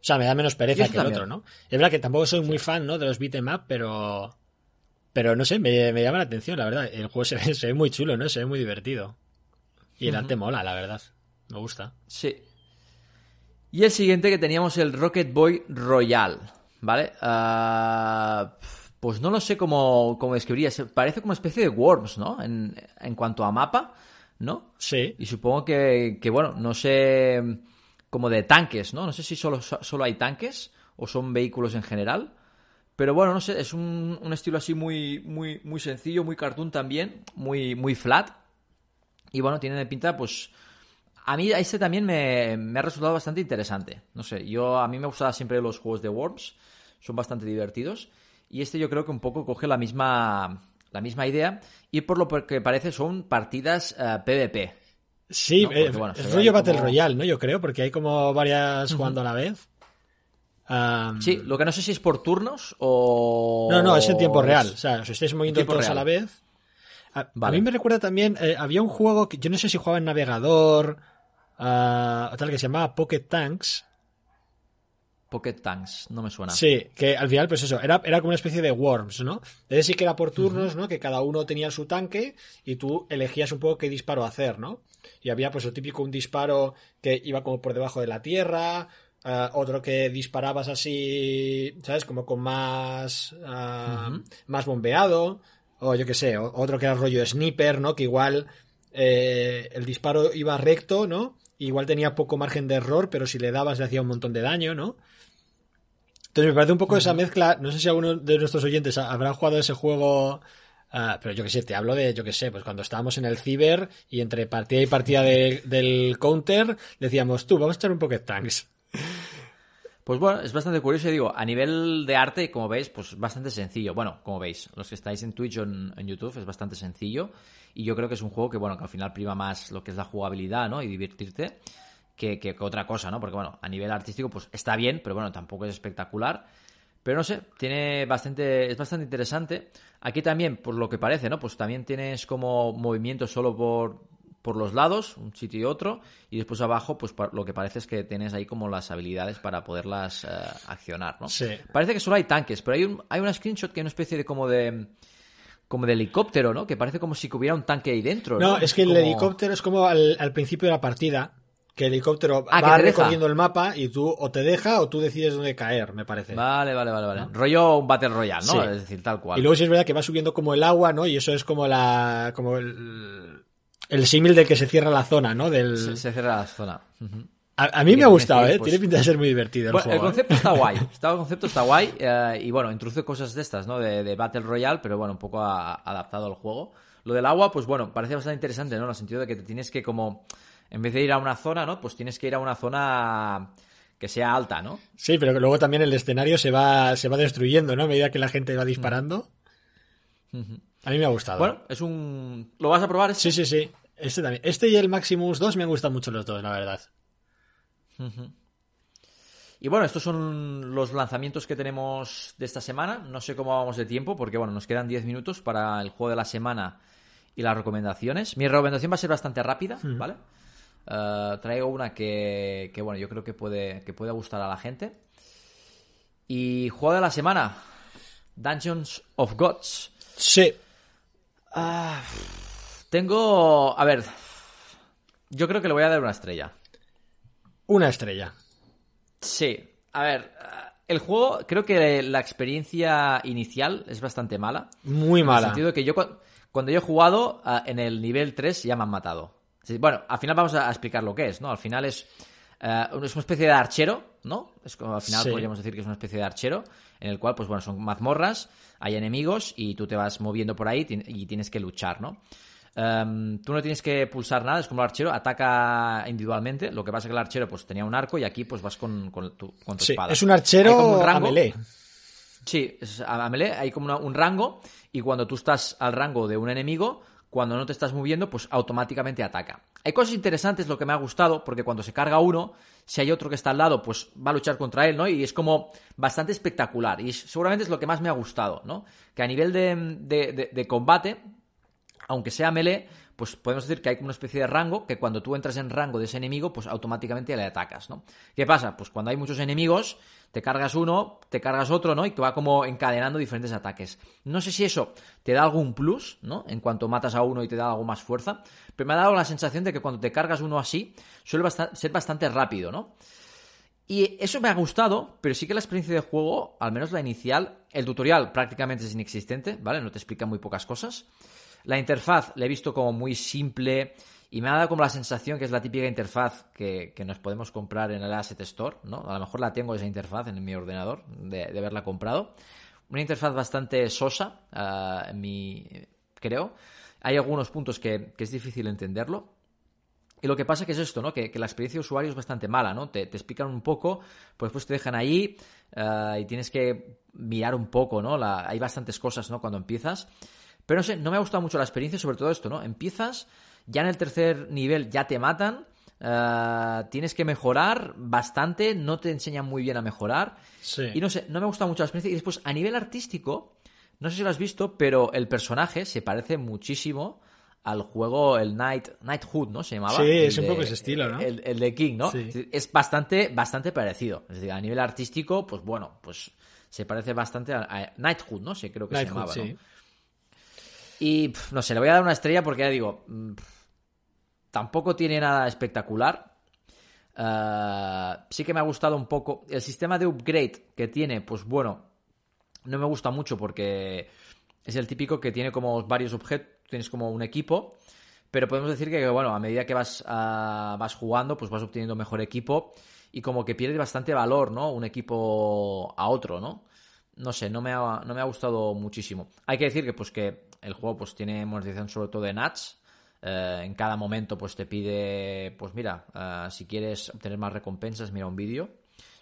Speaker 1: O sea, me da menos pereza que el otro, ¿no? Es verdad que tampoco soy muy fan, ¿no? De los beat'em up, pero... Pero no sé, me, llama la atención, la verdad. El juego *laughs* se ve, muy chulo, ¿no? Se ve muy divertido. Y el arte mola, la verdad. Me gusta.
Speaker 2: Sí. Y el siguiente que teníamos el Rocket Boy Royal, ¿vale? Ah, pues no lo sé cómo, cómo describiría. Parece como una especie de Worms, ¿no? En, en cuanto a mapa, ¿no?
Speaker 1: Sí.
Speaker 2: Y supongo que, que, bueno, no sé como de tanques, ¿no? No sé si solo, solo hay tanques o son vehículos en general. Pero bueno, no sé, es un, estilo así muy, muy, muy sencillo, muy cartoon también, muy, muy flat. Y bueno, tiene de pinta, pues. A mí este también me, me, ha resultado bastante interesante. No sé, yo a mí me gustan siempre los juegos de Worms, son bastante divertidos. Y este yo creo que un poco coge la misma, la misma idea. Y por lo que parece son partidas PvP. Eh,
Speaker 1: Sí, eh, es rollo Battle Royale, ¿no? Yo creo, porque hay como varias jugando a la vez.
Speaker 2: Sí, lo que no sé si es por turnos o.
Speaker 1: No, no, es en tiempo real. O sea, os estáis moviendo todos a la vez. A, mí me recuerda también. Eh, había un juego que yo no sé si jugaba en navegador. Uh, tal que se llamaba Pocket Tanks.
Speaker 2: Pocket Tanks, no me suena.
Speaker 1: Sí, que al final, pues eso, era, era como una especie de Worms, ¿no? Es sí que era por turnos, ¿no? Que cada uno tenía su tanque y tú elegías un poco qué disparo hacer, ¿no? Y había pues lo típico un disparo que iba como por debajo de la tierra, uh, otro que disparabas así, ¿sabes? Como con más, uh, más bombeado, o yo qué sé, otro que era rollo sniper, ¿no? Que igual eh, el disparo iba recto, ¿no? Igual tenía poco margen de error, pero si le dabas le hacía un montón de daño, ¿no? Entonces me parece un poco esa mezcla. No sé si alguno de nuestros oyentes habrá jugado ese juego. Uh, pero yo que sé, te hablo de, yo que sé, pues cuando estábamos en el ciber y entre partida y partida de, del counter decíamos, tú, vamos a echar un Pocket Tanks.
Speaker 2: Pues bueno, es bastante curioso, digo, a nivel de arte, como veis, pues bastante sencillo. Bueno, como veis, los que estáis en Twitch o en, en, YouTube es bastante sencillo. Y yo creo que es un juego que, bueno, que al final prima más lo que es la jugabilidad, ¿no? Y divertirte que, que, otra cosa, ¿no? Porque, bueno, a nivel artístico, pues está bien, pero bueno, tampoco es espectacular. Pero no sé, tiene bastante, es bastante interesante. Aquí también, por lo que parece, ¿no? Pues también tienes como movimiento solo por, por los lados, un sitio y otro, y después abajo, pues lo que parece es que tienes ahí como las habilidades para poderlas uh, accionar, ¿no?
Speaker 1: Sí.
Speaker 2: Parece que solo hay tanques, pero hay, un, hay una screenshot que hay una especie de como de como de helicóptero, ¿no? Que parece como si hubiera un tanque ahí dentro.
Speaker 1: No,
Speaker 2: no
Speaker 1: es que
Speaker 2: como...
Speaker 1: el helicóptero es como al, al, principio de la partida, que el helicóptero ah, va recorriendo el mapa y tú o te deja o tú decides dónde caer, me parece.
Speaker 2: Vale, vale, vale, vale. ¿No? Rollo un Battle Royale, ¿no? Sí. Es decir, tal cual.
Speaker 1: Y luego sí es verdad que va subiendo como el agua, ¿no? Y eso es como la como el el símil del que se cierra la zona, ¿no? Del...
Speaker 2: Se, se cierra la zona. Uh -huh.
Speaker 1: A, a, mí me ha gustado, ¿eh? Pues... Tiene pinta de ser muy divertido. El,
Speaker 2: bueno,
Speaker 1: juego,
Speaker 2: el concepto
Speaker 1: ¿eh?
Speaker 2: está *laughs* guay. Está, el concepto está guay. Eh, y bueno, introduce cosas de estas, ¿no? De, de, Battle Royale, pero bueno, un poco a, adaptado al juego. Lo del agua, pues bueno, parece bastante interesante, ¿no? En el sentido de que te tienes que como. En vez de ir a una zona, ¿no? Pues tienes que ir a una zona que sea alta, ¿no?
Speaker 1: Sí, pero que luego también el escenario se va, se va destruyendo, ¿no? A medida que la gente va disparando. Uh -huh. A mí me ha gustado.
Speaker 2: Bueno, es un. ¿Lo vas a probar?
Speaker 1: Este? Sí, sí, sí. Este también. Este y el Maximus 2 me han gustado mucho los dos, la verdad.
Speaker 2: Uh -huh. Y bueno, estos son los lanzamientos que tenemos de esta semana. No sé cómo vamos de tiempo, porque bueno, nos quedan 10 minutos para el juego de la semana y las recomendaciones. Mi recomendación va a ser bastante rápida, uh -huh. ¿vale? Uh, traigo una que, que, bueno, yo creo que puede, que puede gustar a la gente. Y juego de la semana, Dungeons of Gods.
Speaker 1: Sí.
Speaker 2: Ah, tengo. A ver. Yo creo que le voy a dar una estrella.
Speaker 1: Una estrella.
Speaker 2: Sí. A ver. El juego, creo que la experiencia inicial es bastante mala.
Speaker 1: Muy mala.
Speaker 2: En el sentido de que yo, cuando yo he jugado, ah, en el nivel 3 ya me han matado. Bueno, al final vamos a explicar lo que es, ¿no? Al final es, eh, es una especie de archero, ¿no? Es como, al final podríamos decir que es una especie de archero, en el cual, pues bueno, son mazmorras, hay enemigos y tú te vas moviendo por ahí y tienes que luchar, ¿no? Em, tú no tienes que pulsar nada, es como el archero, ataca individualmente. Lo que pasa es que el archero pues tenía un arco y aquí pues vas con, tu, con
Speaker 1: sí,
Speaker 2: espada.
Speaker 1: Es un archero a melee.
Speaker 2: Sí, es a melee, hay como un rango y cuando tú estás al rango de un enemigo, cuando no te estás moviendo, pues automáticamente ataca. Hay cosas interesantes, lo que me ha gustado, porque cuando se carga uno, si hay otro que está al lado, pues va a luchar contra él, ¿no? Y es como bastante espectacular. Y seguramente es lo que más me ha gustado, ¿no? Que a nivel de, de combate, aunque sea melee, pues podemos decir que hay como una especie de rango que cuando tú entras en rango de ese enemigo, pues automáticamente le atacas, ¿no? ¿Qué pasa? Pues cuando hay muchos enemigos, te cargas uno, te cargas otro, ¿no? Y te va como encadenando diferentes ataques. No sé si eso te da algún plus, ¿no? En cuanto matas a uno y te da algo más fuerza, pero me ha dado la sensación de que cuando te cargas uno así, suele ser bastante rápido, ¿no? Y eso me ha gustado, pero sí que la experiencia de juego, al menos la inicial, el tutorial prácticamente es inexistente, ¿vale? No te explica muy pocas cosas. La interfaz la he visto como muy simple y me ha dado como la sensación que es la típica interfaz que, nos podemos comprar en el Asset Store, ¿no? A lo mejor la tengo esa interfaz en mi ordenador de, haberla comprado. Una interfaz bastante sosa, mi, creo. Hay algunos puntos que, es difícil entenderlo. Y lo que pasa que es esto, ¿no? Que, la experiencia de usuario es bastante mala, ¿no? Te, explican un poco, pues después te dejan ahí ah, y tienes que mirar un poco, ¿no? hay bastantes cosas, ¿no? Cuando empiezas. Pero no sé, no me ha gustado mucho la experiencia, sobre todo esto, ¿no? Empiezas, ya en el tercer nivel ya te matan, eh, tienes que mejorar bastante, no te enseñan muy bien a mejorar.
Speaker 1: Sí.
Speaker 2: Y no sé, no me ha gustado mucho la experiencia. Y después, a nivel artístico, no sé si lo has visto, pero el personaje se parece muchísimo al juego, el Night, Knighthood, ¿no? Se llamaba.
Speaker 1: Sí, es un poco ese estilo, ¿no?
Speaker 2: El, de King, ¿no? Es bastante, bastante parecido. Es decir, a nivel artístico, pues bueno, pues se parece bastante a, a Knighthood, ¿no? Sí, creo que se llamaba, ¿no? Y no sé, le voy a dar una estrella porque ya digo, mm, tampoco tiene nada espectacular. Eh, sí que me ha gustado un poco. El sistema de upgrade que tiene, pues bueno, no me gusta mucho porque es el típico que tiene como varios objetos, tienes como un equipo. Pero podemos decir que, bueno, a medida que vas, ah, vas jugando, pues vas obteniendo mejor equipo y como que pierde bastante valor, ¿no? Un equipo a otro, ¿no? No sé, no me no me ha gustado muchísimo. Hay que decir que, pues, que el juego pues tiene monetización sobre todo de nats. Eh, en cada momento pues te pide, pues mira, eh, si quieres obtener más recompensas, mira un vídeo.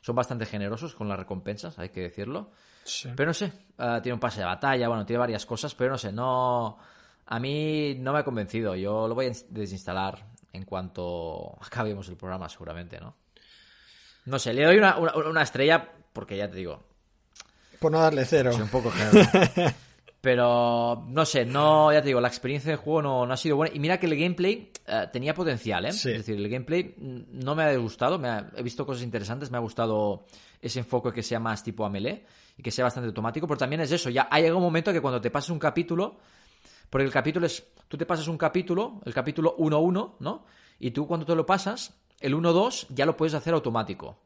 Speaker 2: Son bastante generosos con las recompensas, hay que decirlo. Pero no sé, eh, tiene un pase de batalla, bueno, tiene varias cosas, pero no sé, no... A mí no me ha convencido, yo lo voy a desinstalar en cuanto *laughs* acabemos el programa seguramente, ¿no? No sé, le doy una, una, estrella porque ya te digo...
Speaker 1: Por no darle cero.
Speaker 2: Soy un poco generoso. *laughs* Pero no sé, no, ya te digo, la experiencia del juego no, ha sido buena. Y mira que el gameplay eh, tenía potencial, ¿eh? Es decir, el gameplay no me ha disgustado, me he visto cosas interesantes, me ha gustado ese enfoque que sea más tipo a melee y que sea bastante automático, pero también es eso, ya hay algún momento que cuando te pasas un capítulo, porque el capítulo es, tú te pasas un capítulo, el capítulo 1-1, ¿no? Y tú cuando te lo pasas, el 1-2 ya lo puedes hacer automático.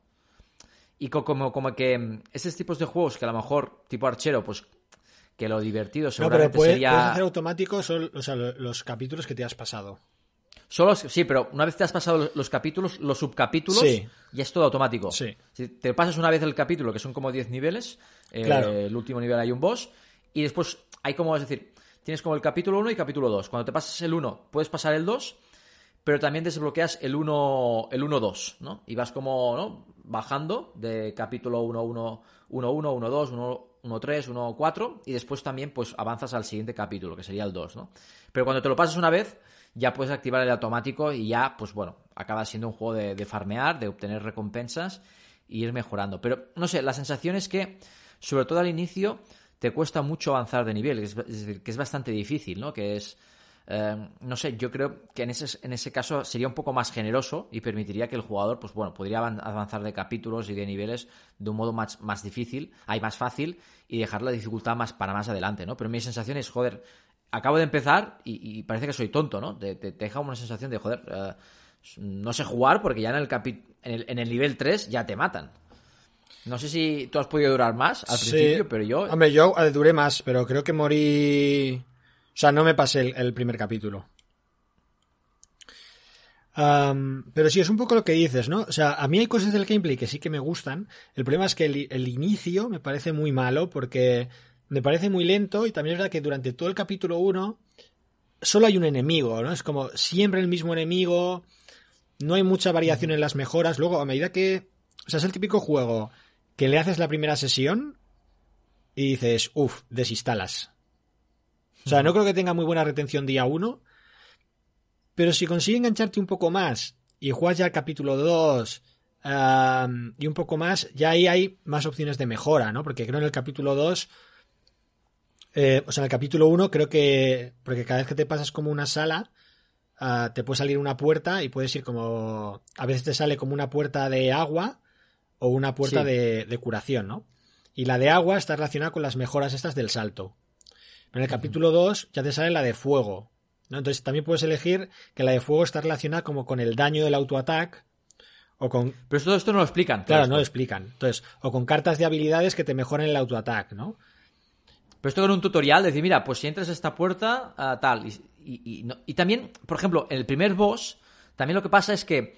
Speaker 2: Y como, como que mm, esos tipos de juegos que a lo mejor, tipo archero, pues que lo divertido seguramente
Speaker 1: no, pero
Speaker 2: sería...
Speaker 1: puedes hacer automático son, los capítulos que te has pasado.
Speaker 2: Solo, sí, pero una vez te has pasado los capítulos, los subcapítulos, ya es todo automático.
Speaker 1: Sí.
Speaker 2: Si te pasas una vez el capítulo, que son como 10 niveles, eh, el último nivel hay un boss, y después hay como, es decir, tienes como el capítulo 1 y capítulo 2. Cuando te pasas el 1, puedes pasar el 2, pero también desbloqueas el 1, el 1-2, ¿no? Y vas como, ¿no? Bajando de capítulo 1, 1, 1, 1, 1, 2, 1, 1.3, 1.4 y después también pues avanzas al siguiente capítulo, que sería el 2, ¿no? Pero cuando te lo pasas una vez, ya puedes activar el automático y ya, pues bueno, acaba siendo un juego de, farmear, de obtener recompensas y ir mejorando. Pero, no sé, la sensación es que, sobre todo al inicio, te cuesta mucho avanzar de nivel, es, decir, que es bastante difícil, ¿no? Que es... eh, no sé, yo creo que en ese, en ese caso sería un poco más generoso y permitiría que el jugador, pues bueno, podría avanzar de capítulos y de niveles de un modo más, más difícil, hay más fácil, y dejar la dificultad más para más adelante, ¿no? Pero mi sensación es, joder, acabo de empezar y, parece que soy tonto, ¿no? Te, deja una sensación de, joder, eh, no sé jugar porque ya en el, en el, en el nivel 3 ya te matan. No sé si tú has podido durar más al principio, pero yo.
Speaker 1: Hombre, yo eh, duré más, pero creo que morí. O sea, no me pasé el, primer capítulo. pero sí, es un poco lo que dices, ¿no? O sea, a mí hay cosas del gameplay que sí que me gustan. El problema es que el, inicio me parece muy malo porque me parece muy lento y también es verdad que durante todo el capítulo 1 solo hay un enemigo, ¿no? Es como siempre el mismo enemigo, no hay mucha variación en las mejoras. Luego, a medida que... O sea, es el típico juego que le haces la primera sesión y dices, uff, desinstalas. O sea, no creo que tenga muy buena retención día 1, pero si consigue engancharte un poco más y juegas ya el capítulo 2 y un poco más, ya ahí hay más opciones de mejora, ¿no? Porque creo en el capítulo 2, eh, o sea, en el capítulo 1 creo que, porque cada vez que te pasas como una sala, ah, te puede salir una puerta y puedes ir como, a veces te sale como una puerta de agua o una puerta de, curación, ¿no? Y la de agua está relacionada con las mejoras estas del salto. En el capítulo 2 ya te sale la de fuego. ¿no? Entonces también puedes elegir que la de fuego está relacionada como con el daño del autoataque o con...
Speaker 2: Pero todo esto no lo explican.
Speaker 1: Claro, no lo explican. Entonces, o con cartas de habilidades que te mejoren el autoataque, ¿no?
Speaker 2: Pero esto con un tutorial, decir, mira, pues si entras a esta puerta, tal. Y, y, también, por ejemplo, el primer boss, también lo que pasa es que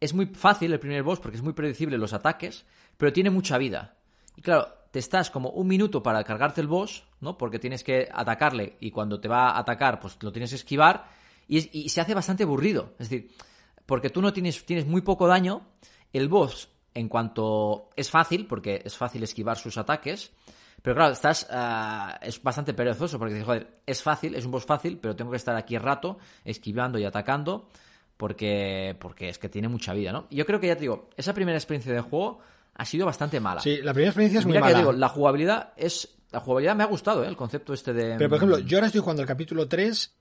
Speaker 2: es muy fácil el primer boss porque es muy predecible los ataques, pero tiene mucha vida. Y claro, te estás como un minuto para cargarte el boss, ¿no? Porque tienes que atacarle y cuando te va a atacar, pues lo tienes que esquivar y, se hace bastante aburrido. Es decir, porque tú no tienes, tienes muy poco daño, el boss, en cuanto es fácil, porque es fácil esquivar sus ataques, pero claro, estás. Ah, es bastante perezoso porque dices, joder, es fácil, es un boss fácil, pero tengo que estar aquí rato esquivando y atacando porque, porque es que tiene mucha vida, ¿no? Yo creo que ya te digo, esa primera experiencia de juego ha sido bastante mala.
Speaker 1: Sí, la primera experiencia es muy mala.
Speaker 2: digo, la jugabilidad es. La jugabilidad me ha gustado, ¿eh? El concepto este de.
Speaker 1: Pero por ejemplo, yo ahora estoy jugando el capítulo 3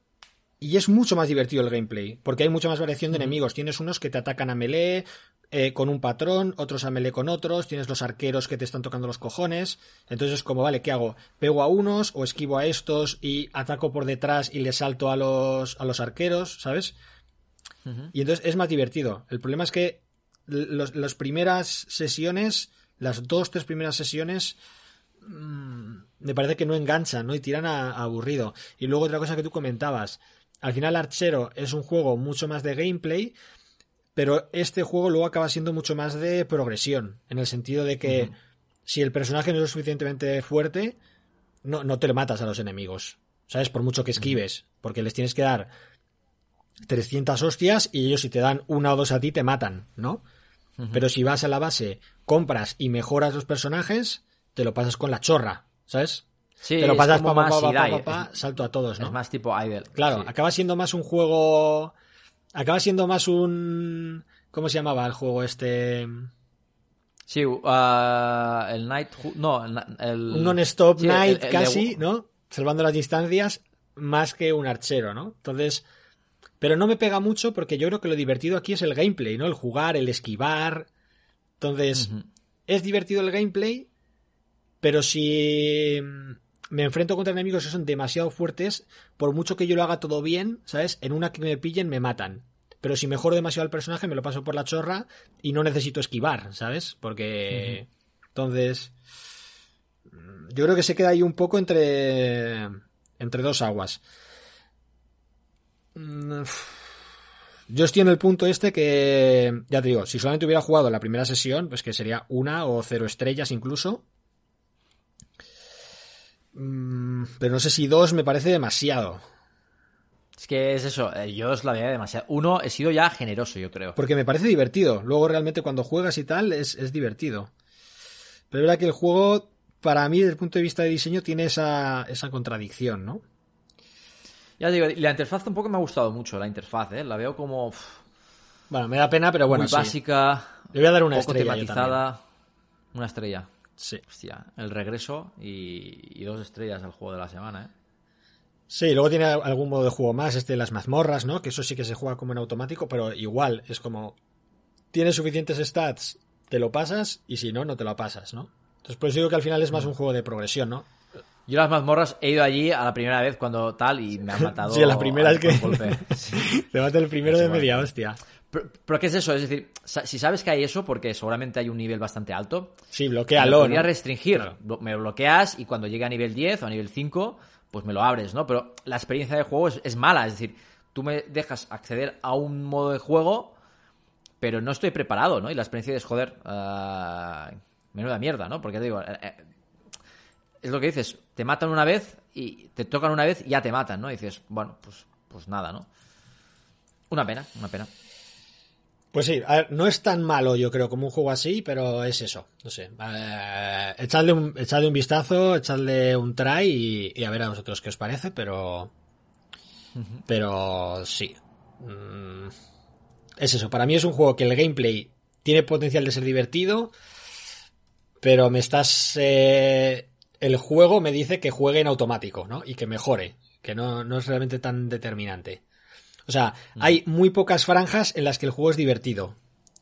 Speaker 1: y es mucho más divertido el gameplay, porque hay mucha más variación de enemigos. Tienes unos que te atacan a melee eh, con un patrón, otros a melee con otros, tienes los arqueros que te están tocando los cojones. Entonces es como, vale, ¿qué hago? ¿Pego a unos o esquivo a estos y ataco por detrás y le salto a los, a los arqueros, ¿sabes? Y entonces es más divertido. El problema es que las primeras sesiones, las dos, tres primeras sesiones, mm, me parece que no enganchan, ¿no? Y tiran a, aburrido. Y luego otra cosa que tú comentabas. Al final Archero es un juego mucho más de gameplay, pero este juego luego acaba siendo mucho más de progresión, en el sentido de que si el personaje no es suficientemente fuerte, no, no te le matas a los enemigos, ¿sabes? Por mucho que esquives, porque les tienes que dar 300 hostias y ellos si te dan una o dos a ti te matan, ¿no? Pero si vas a la base, compras y mejoras los personajes, te lo pasas con la chorra, ¿sabes?
Speaker 2: Sí,
Speaker 1: te lo pasas
Speaker 2: pa,
Speaker 1: pa, pa, pa, salto a todos, ¿no?
Speaker 2: Es más tipo Idle.
Speaker 1: Claro, acaba siendo más un juego. Acaba siendo más un. ¿Cómo se llamaba el juego este?
Speaker 2: Sí, uh, el Night. No, el.
Speaker 1: Un non-stop night casi, ¿no? Salvando las distancias, más que un archero, ¿no? Entonces pero no me pega mucho porque yo creo que lo divertido aquí es el gameplay, ¿no? El jugar, el esquivar. Entonces, es divertido el gameplay, pero si me enfrento contra enemigos que son demasiado fuertes, por mucho que yo lo haga todo bien, ¿sabes? En una que me pillen me matan. Pero si mejoro demasiado al personaje, me lo paso por la chorra y no necesito esquivar, ¿sabes? Porque... Entonces... Yo creo que se queda ahí un poco entre... entre dos aguas. Mm, yo estoy en el punto este que, ya te digo, si solamente hubiera jugado la primera sesión, pues que sería una o cero estrellas incluso. Mm, pero no sé si dos me parece demasiado.
Speaker 2: Es que es eso, eh, yo os la veía demasiado. Uno, he sido ya generoso, yo creo.
Speaker 1: Porque me parece divertido. Luego realmente cuando juegas y tal es, es divertido. Pero es verdad que el juego, para mí, desde el punto de vista de diseño, tiene esa, esa contradicción, ¿no?
Speaker 2: Ya digo, la interfaz tampoco me ha gustado mucho, la interfaz, ¿eh? La veo como...
Speaker 1: Bueno, me da pena, pero bueno,
Speaker 2: Muy básica.
Speaker 1: Le voy a dar una
Speaker 2: poco
Speaker 1: estrella
Speaker 2: tematizada. Una estrella.
Speaker 1: Sí.
Speaker 2: Hostia, el regreso y, dos estrellas al juego de la semana, ¿eh?
Speaker 1: Sí, luego tiene algún modo de juego más, este de las mazmorras, ¿no? Que eso sí que se juega como en automático, pero igual, es como. Tienes suficientes stats, te lo pasas, y si no, no te lo pasas, ¿no? Entonces, pues digo que al final es más un juego de progresión, ¿no?
Speaker 2: Yo las mazmorras he ido allí a la primera vez cuando tal y me han matado.
Speaker 1: sí, la primera es que. *laughs* Te mata el primero de media hostia.
Speaker 2: Pero, ¿qué es eso? Es decir, si sabes que hay eso, porque seguramente hay un nivel bastante alto.
Speaker 1: Sí, bloquealo.
Speaker 2: Me podría restringir. Me lo bloqueas y cuando llegue a nivel 10 o a nivel 5, pues me lo abres, ¿no? Pero la experiencia de juego es, mala. Es decir, tú me dejas acceder a un modo de juego, pero no estoy preparado, ¿no? Y la experiencia es, joder, uh, menuda mierda, ¿no? Porque te digo, eh, eh, es lo que dices, te matan una vez y te tocan una vez y ya te matan, ¿no? Y dices, bueno, pues, pues nada, ¿no? Una pena, una pena.
Speaker 1: Pues sí, a ver, no es tan malo yo creo como un juego así, pero es eso, no sé. Eh, echadle, un, echadle un vistazo, echadle un try y, a ver a vosotros qué os parece, pero... Pero sí. Mm, es eso, para mí es un juego que el gameplay tiene potencial de ser divertido, pero me estás... Eh, el juego me dice que juegue en automático, ¿no? Y que mejore, que no, no es realmente tan determinante. O sea, hay muy pocas franjas en las que el juego es divertido.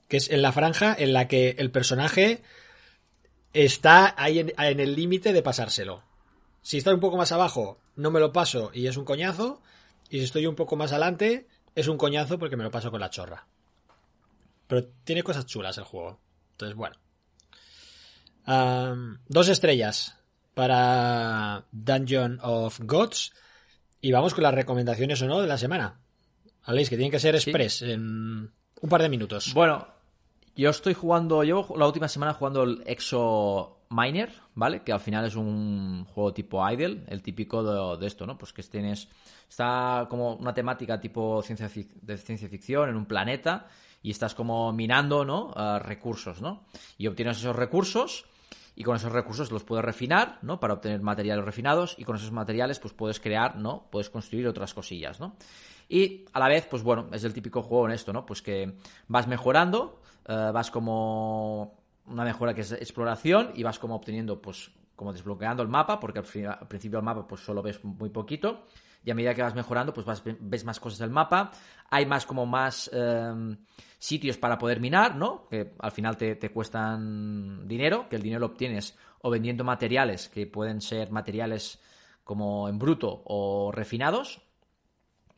Speaker 1: Que es en la franja en la que el personaje está ahí en, el límite de pasárselo. Si está un poco más abajo, no me lo paso y es un coñazo. Y si estoy un poco más adelante, es un coñazo porque me lo paso con la chorra. Pero tiene cosas chulas el juego. Entonces, bueno. dos estrellas para Dungeon of Gods. Y vamos con las recomendaciones o no de la semana. Aleix, que tienen que ser express en un par de minutos.
Speaker 2: Bueno, yo estoy jugando, yo la última semana jugando el Exo Miner, ¿vale? Que al final es un juego tipo Idle, el típico de, esto, ¿no? Pues que tienes, está como una temática tipo ciencia, de ciencia ficción en un planeta y estás como minando, ¿no? recursos, ¿no? Y obtienes esos recursos y con esos recursos los puedes refinar, ¿no? Para obtener materiales refinados y con esos materiales pues puedes crear, ¿no? Puedes construir otras cosillas, ¿no? Y a la vez, pues bueno, es el típico juego en esto, ¿no? Pues que vas mejorando, eh, vas como una mejora que es exploración y vas como obteniendo, pues como desbloqueando el mapa, porque al, principio del mapa pues solo ves muy poquito y a medida que vas mejorando pues vas, ves más cosas del mapa, hay más como más em, sitios para poder minar, ¿no? Que al final te, te, cuestan dinero, que el dinero lo obtienes o vendiendo materiales que pueden ser materiales como en bruto o refinados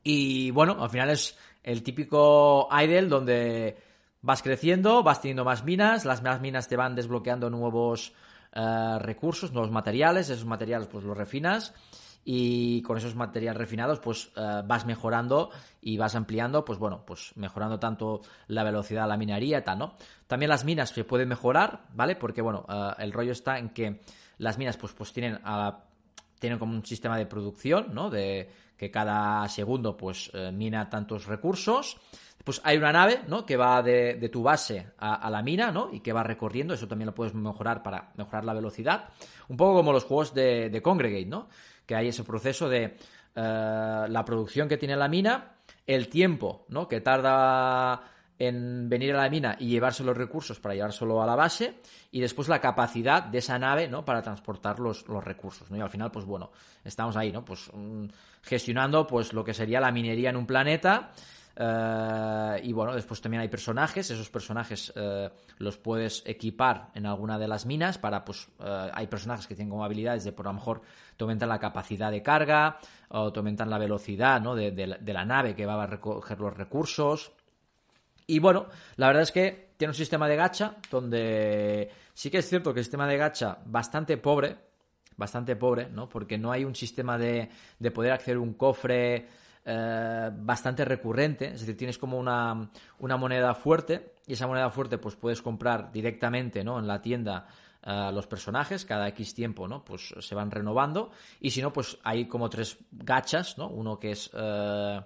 Speaker 2: y bueno, al final es el típico idle donde vas creciendo, vas teniendo más minas, las más minas te van desbloqueando nuevos eh, recursos, nuevos materiales, esos materiales pues los refinas y con esos materiales refinados pues eh, vas mejorando y vas ampliando pues bueno pues mejorando tanto la velocidad de la minería y tal no también las minas se pueden mejorar vale porque bueno eh, el rollo está en que las minas pues pues tienen tienen como un sistema de producción no de que cada segundo pues eh, mina tantos recursos. Pues hay una nave, ¿no? Que va de, tu base a, la mina, ¿no? Y que va recorriendo. Eso también lo puedes mejorar para mejorar la velocidad. Un poco como los juegos de, Congregate, ¿no? Que hay ese proceso de eh, la producción que tiene la mina, el tiempo, ¿no? Que tarda en venir a la mina y llevarse los recursos para llevárselo a la base y después la capacidad de esa nave ¿no? para transportar los, recursos ¿no? y al final pues bueno estamos ahí no pues mm, gestionando pues lo que sería la minería en un planeta eh, y bueno después también hay personajes esos personajes eh, los puedes equipar en alguna de las minas para pues eh, hay personajes que tienen como habilidades de por lo mejor te aumentan la capacidad de carga o te aumentan la velocidad ¿no? de, de la nave que va a recoger los recursos y bueno, la verdad es que tiene un sistema de gacha donde sí que es cierto que el sistema de gacha bastante pobre, bastante pobre, ¿no? Porque no hay un sistema de, de poder acceder a un cofre eh, bastante recurrente, es decir, tienes como una, una, moneda fuerte y esa moneda fuerte pues puedes comprar directamente, ¿no? En la tienda eh, los personajes, cada X tiempo, ¿no? Pues se van renovando y si no, pues hay como tres gachas, ¿no? Uno que es... Eh,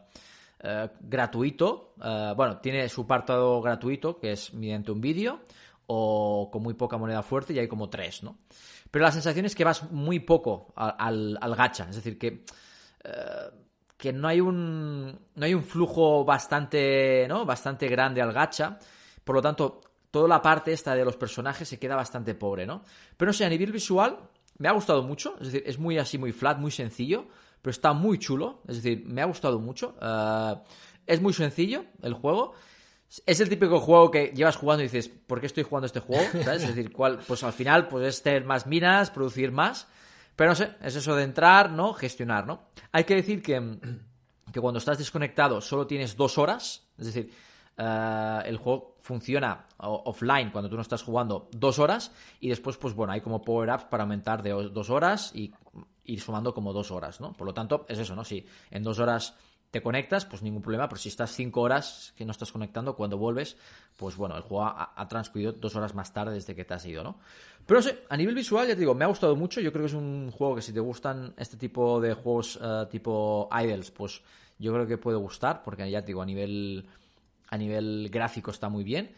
Speaker 2: gratuito. Bueno, tiene su apartado gratuito, que es mediante un vídeo, o con muy poca moneda fuerte, y hay como tres, ¿no? Pero la sensación es que vas muy poco al, gacha, es decir, que, que no hay un no hay un flujo bastante, ¿no? bastante grande al gacha, por lo tanto, toda la parte esta de los personajes se queda bastante pobre, ¿no? Pero no sé, a nivel visual me ha gustado mucho, es decir, es muy así, muy flat, muy sencillo, pero está muy chulo. Es decir, me ha gustado mucho. Eh, es muy sencillo el juego. Es el típico juego que llevas jugando y dices, ¿por qué estoy jugando este juego? Es decir, ¿cuál? pues al final pues es tener más minas, producir más. Pero no sé, es eso de entrar, ¿no? Gestionar, ¿no? Hay que decir que, que cuando estás desconectado solo tienes dos horas. Es decir, eh, el juego funciona offline cuando tú no estás jugando dos horas y después pues bueno hay como power ups para aumentar de dos horas y ir sumando como dos horas no por lo tanto es eso no si en dos horas te conectas pues ningún problema pero si estás cinco horas que no estás conectando cuando vuelves pues bueno el juego ha, transcurrido dos horas más tarde desde que te has ido no pero sé a nivel visual ya te digo me ha gustado mucho yo creo que es un juego que si te gustan este tipo de juegos eh, tipo idols pues yo creo que puede gustar porque ya te digo a nivel a nivel gráfico está muy bien.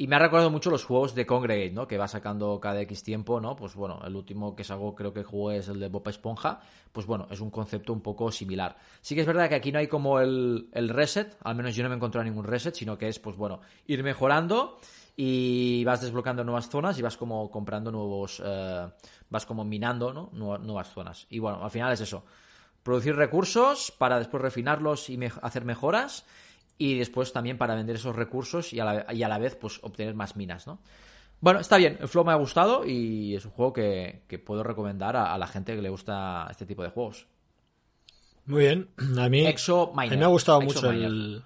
Speaker 2: Y me ha recordado mucho los juegos de Congregate, ¿no? Que va sacando cada X tiempo, ¿no? Pues bueno, el último que salgo creo que jugué es el de Bopa Esponja. Pues bueno, es un concepto un poco similar. Sí que es verdad que aquí no hay como el, reset, al menos yo no me he encontrado ningún reset, sino que es, pues bueno, ir mejorando y vas desbloqueando nuevas zonas y vas como comprando nuevos, eh, vas como minando, ¿no? Nuevas zonas. Y bueno, al final es eso. Producir recursos para después refinarlos y hacer mejoras y después también para vender esos recursos y a la, y a la vez pues obtener más minas, ¿no? Bueno, está bien, el flow me ha gustado y es un juego que, puedo recomendar a, la gente que le gusta este tipo de juegos.
Speaker 1: Muy bien, a mí,
Speaker 2: Exo
Speaker 1: a mí me ha gustado mucho el,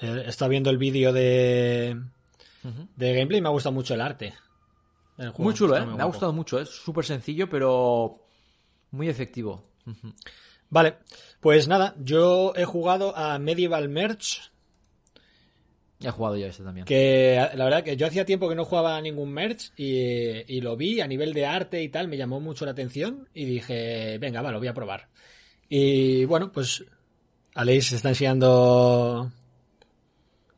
Speaker 1: Está viendo el vídeo de, de gameplay y me ha gustado mucho el arte.
Speaker 2: muy chulo, ¿eh? me ha gustado mucho, es súper sencillo pero muy efectivo.
Speaker 1: Vale, pues nada, yo he jugado a Medieval Merch,
Speaker 2: He jugado yo ese también.
Speaker 1: Que la verdad que yo hacía tiempo que no jugaba a ningún merch y, lo vi a nivel de arte y tal, me llamó mucho la atención y dije, venga, va, lo voy a probar. Y bueno, pues Aleix está enseñando.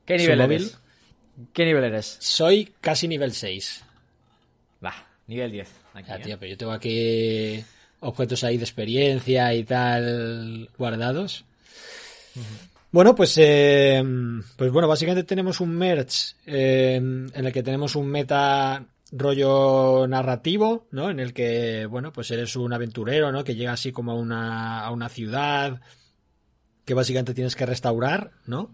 Speaker 2: ¿Qué nivel eres? ¿Qué nivel eres?
Speaker 1: Soy casi nivel 6.
Speaker 2: Va, nivel 10.
Speaker 1: Aquí, ah, tío, pero yo tengo aquí objetos ahí de experiencia y tal guardados. Bueno, pues, eh, pues bueno, básicamente tenemos un merch eh, en el que tenemos un meta rollo narrativo, ¿no? En el que, bueno, pues eres un aventurero, ¿no? Que llega así como a una, a una ciudad que básicamente tienes que restaurar, ¿no?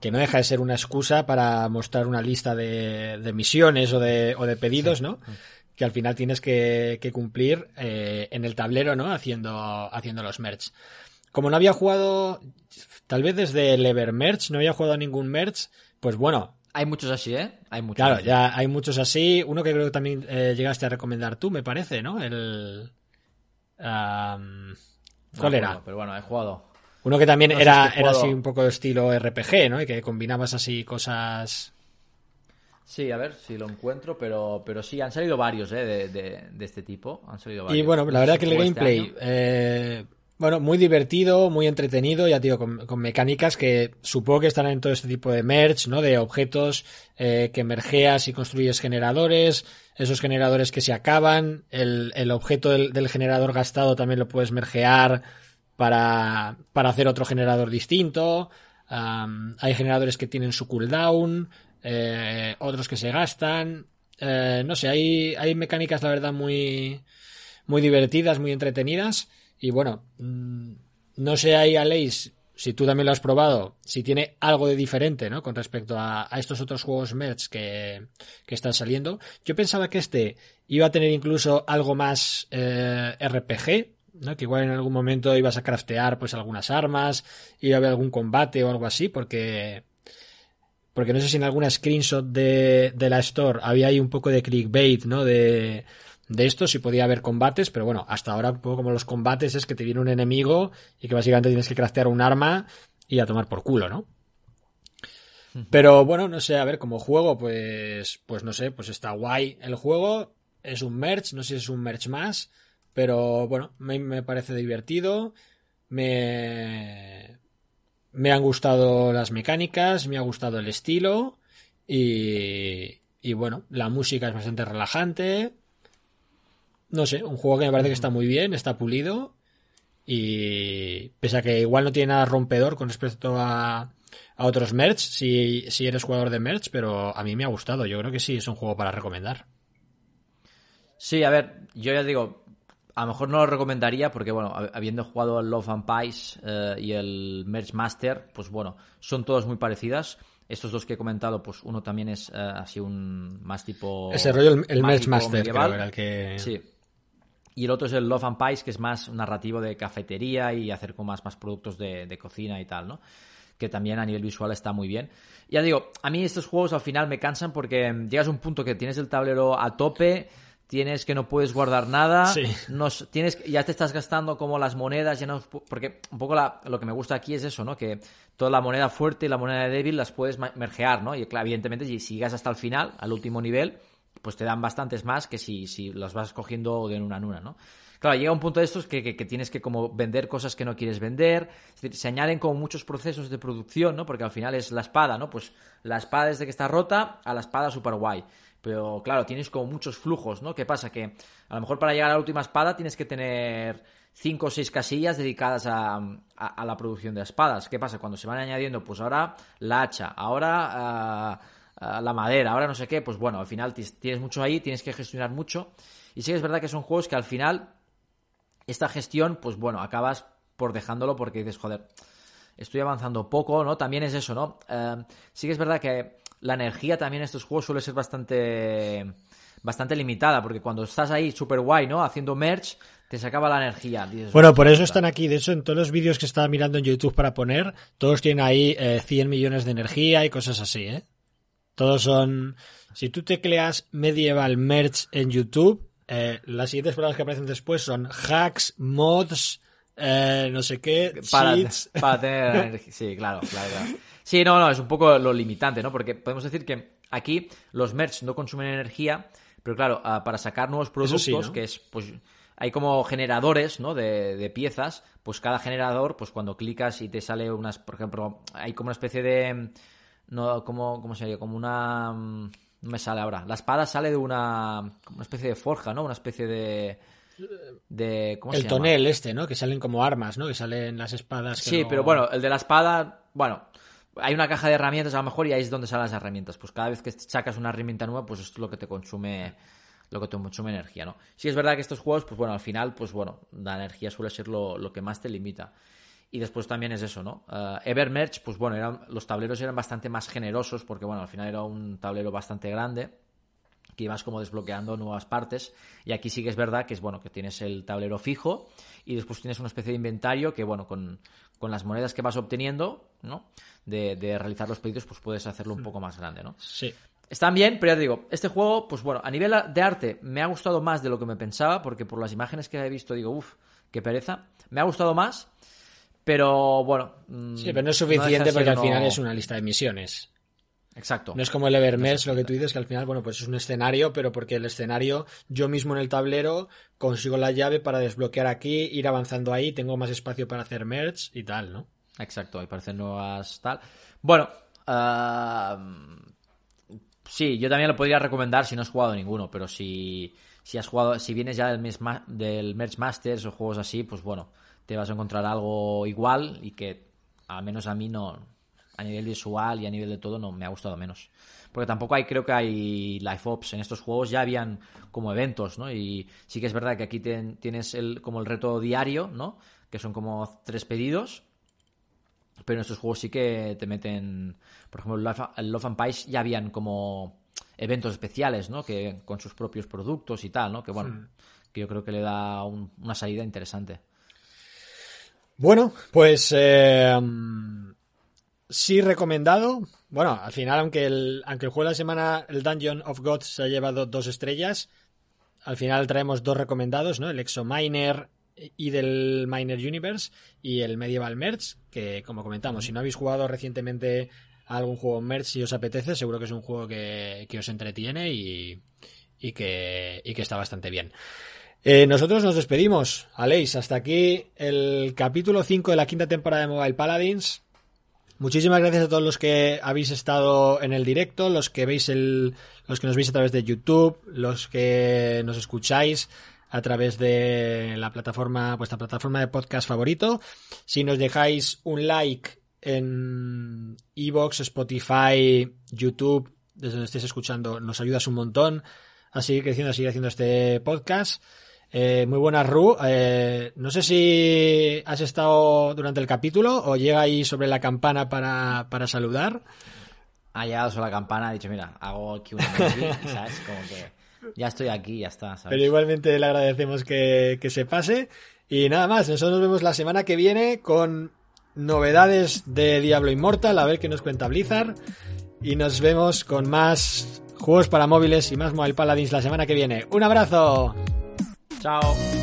Speaker 1: Que no deja de ser una excusa para mostrar una lista de, de misiones o de, o de pedidos, ¿no? Que al final tienes que, que cumplir eh, en el tablero, ¿no? Haciendo, haciendo los merch. Como no había jugado, tal vez desde el Evermerch no había jugado a ningún merch, pues bueno.
Speaker 2: Hay muchos así, ¿eh? Hay muchos.
Speaker 1: Claro, ya hay muchos así. Uno que creo que también eh, llegaste a recomendar tú, me parece, ¿no? El. ¿Cuál era?
Speaker 2: pero bueno, he jugado.
Speaker 1: Uno que también era, era así un poco de estilo RPG, ¿no? Y que combinabas así cosas.
Speaker 2: Sí, a ver si lo encuentro, pero, pero sí, han salido varios ¿eh? de, este tipo. Han salido varios.
Speaker 1: Y bueno, la verdad que el este gameplay. eh, bueno, muy divertido, muy entretenido, ya digo, con, mecánicas que supongo que estarán en todo este tipo de merch, ¿no? De objetos eh, que mergeas y construyes generadores, esos generadores que se acaban, el, el objeto del, del, generador gastado también lo puedes mergear para, para hacer otro generador distinto. Um, hay generadores que tienen su cooldown, eh, otros que se gastan. Eh, no sé, hay, hay mecánicas, la verdad, muy, muy divertidas, muy entretenidas. Y bueno, mm, no sé ahí, Aleix, si tú también lo has probado, si tiene algo de diferente, ¿no? Con respecto a, estos otros juegos merch que, que, están saliendo. Yo pensaba que este iba a tener incluso algo más eh, RPG, ¿no? Que igual en algún momento ibas a craftear pues algunas armas, iba a haber algún combate o algo así, porque porque no sé si en alguna screenshot de, de la store había ahí un poco de clickbait, ¿no? De de esto sí podía haber combates, pero bueno, hasta ahora un poco como los combates es que te viene un enemigo y que básicamente tienes que craftear un arma y a tomar por culo, ¿no? Pero bueno, no sé, a ver, como juego, pues, pues no sé, pues está guay el juego, es un merch, no sé si es un merch más, pero bueno, me, parece divertido, me, me han gustado las mecánicas, me ha gustado el estilo y, y bueno, la música es bastante relajante, no sé, un juego que me parece que está muy bien, está pulido. Y pese a que igual no tiene nada rompedor con respecto a, a otros merch, si, si eres jugador de merch, pero a mí me ha gustado. Yo creo que sí es un juego para recomendar.
Speaker 2: Sí, a ver, yo ya digo, a lo mejor no lo recomendaría porque, bueno, habiendo jugado el Love and Pies eh, y el Merge Master, pues bueno, son todas muy parecidas. Estos dos que he comentado, pues uno también es eh, así un más tipo.
Speaker 1: Ese rollo, el, Merge Master, creo, era el que.
Speaker 2: Sí. Y el otro es el Love and Pies, que es más narrativo de cafetería y hacer con más, más productos de, de cocina y tal, ¿no? que también a nivel visual está muy bien. Ya digo, a mí estos juegos al final me cansan porque llegas a un punto que tienes el tablero a tope, tienes que no puedes guardar nada, tienes, ya te estás gastando como las monedas, ya no, porque un poco lo que me gusta aquí es eso, ¿no? Que toda la moneda fuerte y la moneda débil las puedes mergear, ¿no? Y evidentemente si, si llegas hasta el final, al último nivel, pues te dan bastantes más que si, si las vas cogiendo de una en una, ¿no? Claro, llega un punto de estos que, que, tienes que como vender cosas que no quieres vender, es decir, se añaden como muchos procesos de producción, ¿no? Porque al final es la espada, ¿no? Pues la espada desde que está rota a la espada super guay. Pero claro, tienes como muchos flujos, ¿no? ¿Qué pasa? Que a lo mejor para llegar a la última espada tienes que tener cinco o seis casillas dedicadas a, a, la producción de espadas. ¿Qué pasa? Cuando se van añadiendo, pues ahora la hacha, ahora la madera, ahora no sé qué, pues bueno, al final tienes mucho ahí, tienes que gestionar mucho. Y sí que es verdad que son juegos que al final, esta gestión, pues bueno, acabas por dejándolo porque dices, joder, estoy avanzando poco, ¿no? También es eso, ¿no? Eh, sí que es verdad que la energía también en estos juegos suele ser bastante bastante limitada, porque cuando estás ahí super guay, ¿no? Haciendo merch, te se acaba la energía.
Speaker 1: bueno, por eso están aquí. De hecho, en todos los vídeos que estaba mirando en YouTube para poner, todos tienen ahí 100 eh, millones de energía y cosas así, ¿eh? Todos son... Si tú tecleas Medieval Merch en YouTube, eh, las siguientes palabras que aparecen después son hacks, mods, no sé qué,
Speaker 2: para, para tener *laughs* energía. Sí, claro, claro, claro. Sí, no, no, es un poco lo limitante, ¿no? Porque podemos decir que aquí los merch no consumen energía, pero claro, ah, para sacar nuevos productos, que es, pues, hay como generadores, ¿no? De, piezas, pues cada generador, pues cuando clicas y te sale unas, por ejemplo, hay como una especie de, no, como, ¿cómo se llama? Como una, no me sale ahora. La espada sale de una, una especie de forja, ¿no? Una especie de, de ¿cómo
Speaker 1: el tonel este, ¿no? Que salen como armas, ¿no? Que salen las espadas.
Speaker 2: sí, pero bueno, el de la espada, bueno, hay una caja de herramientas a lo mejor y ahí es donde salen las herramientas. Pues cada vez que sacas una herramienta nueva, pues esto es lo que te consume lo que te consume energía, ¿no? Sí es verdad que estos juegos, pues bueno, al final, pues bueno, la energía suele ser lo, que más te limita. Y después también es eso, ¿no? Uh, Evermerge, pues bueno, eran, los tableros eran bastante más generosos porque, bueno, al final era un tablero bastante grande que ibas como desbloqueando nuevas partes. Y aquí sí que es verdad que es bueno que tienes el tablero fijo y después tienes una especie de inventario que, bueno, con, con las monedas que vas obteniendo, ¿no? De, de, realizar los pedidos, pues puedes hacerlo un poco más grande, ¿no?
Speaker 1: Sí.
Speaker 2: Están bien, pero ya te digo, este juego, pues bueno, a nivel de arte me ha gustado más de lo que me pensaba, porque por las imágenes que he visto digo, uff, qué pereza. Me ha gustado más, pero bueno.
Speaker 1: Mm, sí, pero no es suficiente porque al final es una lista de misiones.
Speaker 2: Exacto.
Speaker 1: No es como el Evermess, lo que tú dices, que al final, bueno, pues es un escenario, pero porque el escenario, yo mismo en el tablero consigo la llave para desbloquear aquí, ir avanzando ahí, tengo más espacio para hacer merch y tal, ¿no?
Speaker 2: Exacto, ahí parecen nuevas tal. Bueno, uh, sí, yo también lo podría recomendar si no has jugado ninguno, pero si, si has jugado, si vienes ya del, del Merch Masters o juegos así, pues bueno, te vas a encontrar algo igual y que al menos a mí no, a nivel visual y a nivel de todo no me ha gustado menos. Porque tampoco hay, creo que hay live ops en estos juegos, ya habían como eventos, ¿no? Y sí que es verdad que aquí tienes el, como el reto diario, ¿no? Que son como tres pedidos. Pero en estos juegos sí que te meten, por ejemplo, el Love and Pies ya habían como eventos especiales, ¿no? Que con sus propios productos y tal, ¿no? Que bueno, que yo creo que le da una salida interesante.
Speaker 1: Bueno, pues eh, sí recomendado. Bueno, al final, aunque el, aunque el juego de la semana, el Dungeon of Gods, se ha llevado dos estrellas, al final traemos dos recomendados, ¿no? El Exominer y del Miner Universe y el Medieval Merge, que como comentamos, si no habéis jugado recientemente algún juego Merge si os apetece, seguro que es un juego que, os entretiene y, y, que, y que está bastante bien. Eh, nosotros nos despedimos, Aleix. Hasta aquí el capítulo 5 de la quinta temporada de Mobile Paladins. Muchísimas gracias a todos los que habéis estado en el directo, los que veis el, los que nos veis a través de YouTube, los que nos escucháis a través de la plataforma, vuestra plataforma de podcast favorito. Si nos dejáis un like en Evox, Spotify, YouTube, desde donde estéis escuchando, nos ayudas un montón a seguir creciendo, a seguir haciendo este podcast. Eh, muy buenas, Ru. Eh, no sé si has estado durante el capítulo o llega ahí sobre la campana para, para saludar.
Speaker 2: Ha llegado sobre la campana, ha dicho, mira, hago aquí una y sabes, como que ya estoy aquí, ya está. ¿sabes?
Speaker 1: Pero igualmente le agradecemos que, que se pase. Y nada más, nosotros nos vemos la semana que viene con novedades de Diablo Immortal, a ver qué nos cuenta Blizzard. Y nos vemos con más juegos para móviles y más Mobile Paladins la semana que viene. ¡Un abrazo!
Speaker 2: 加油！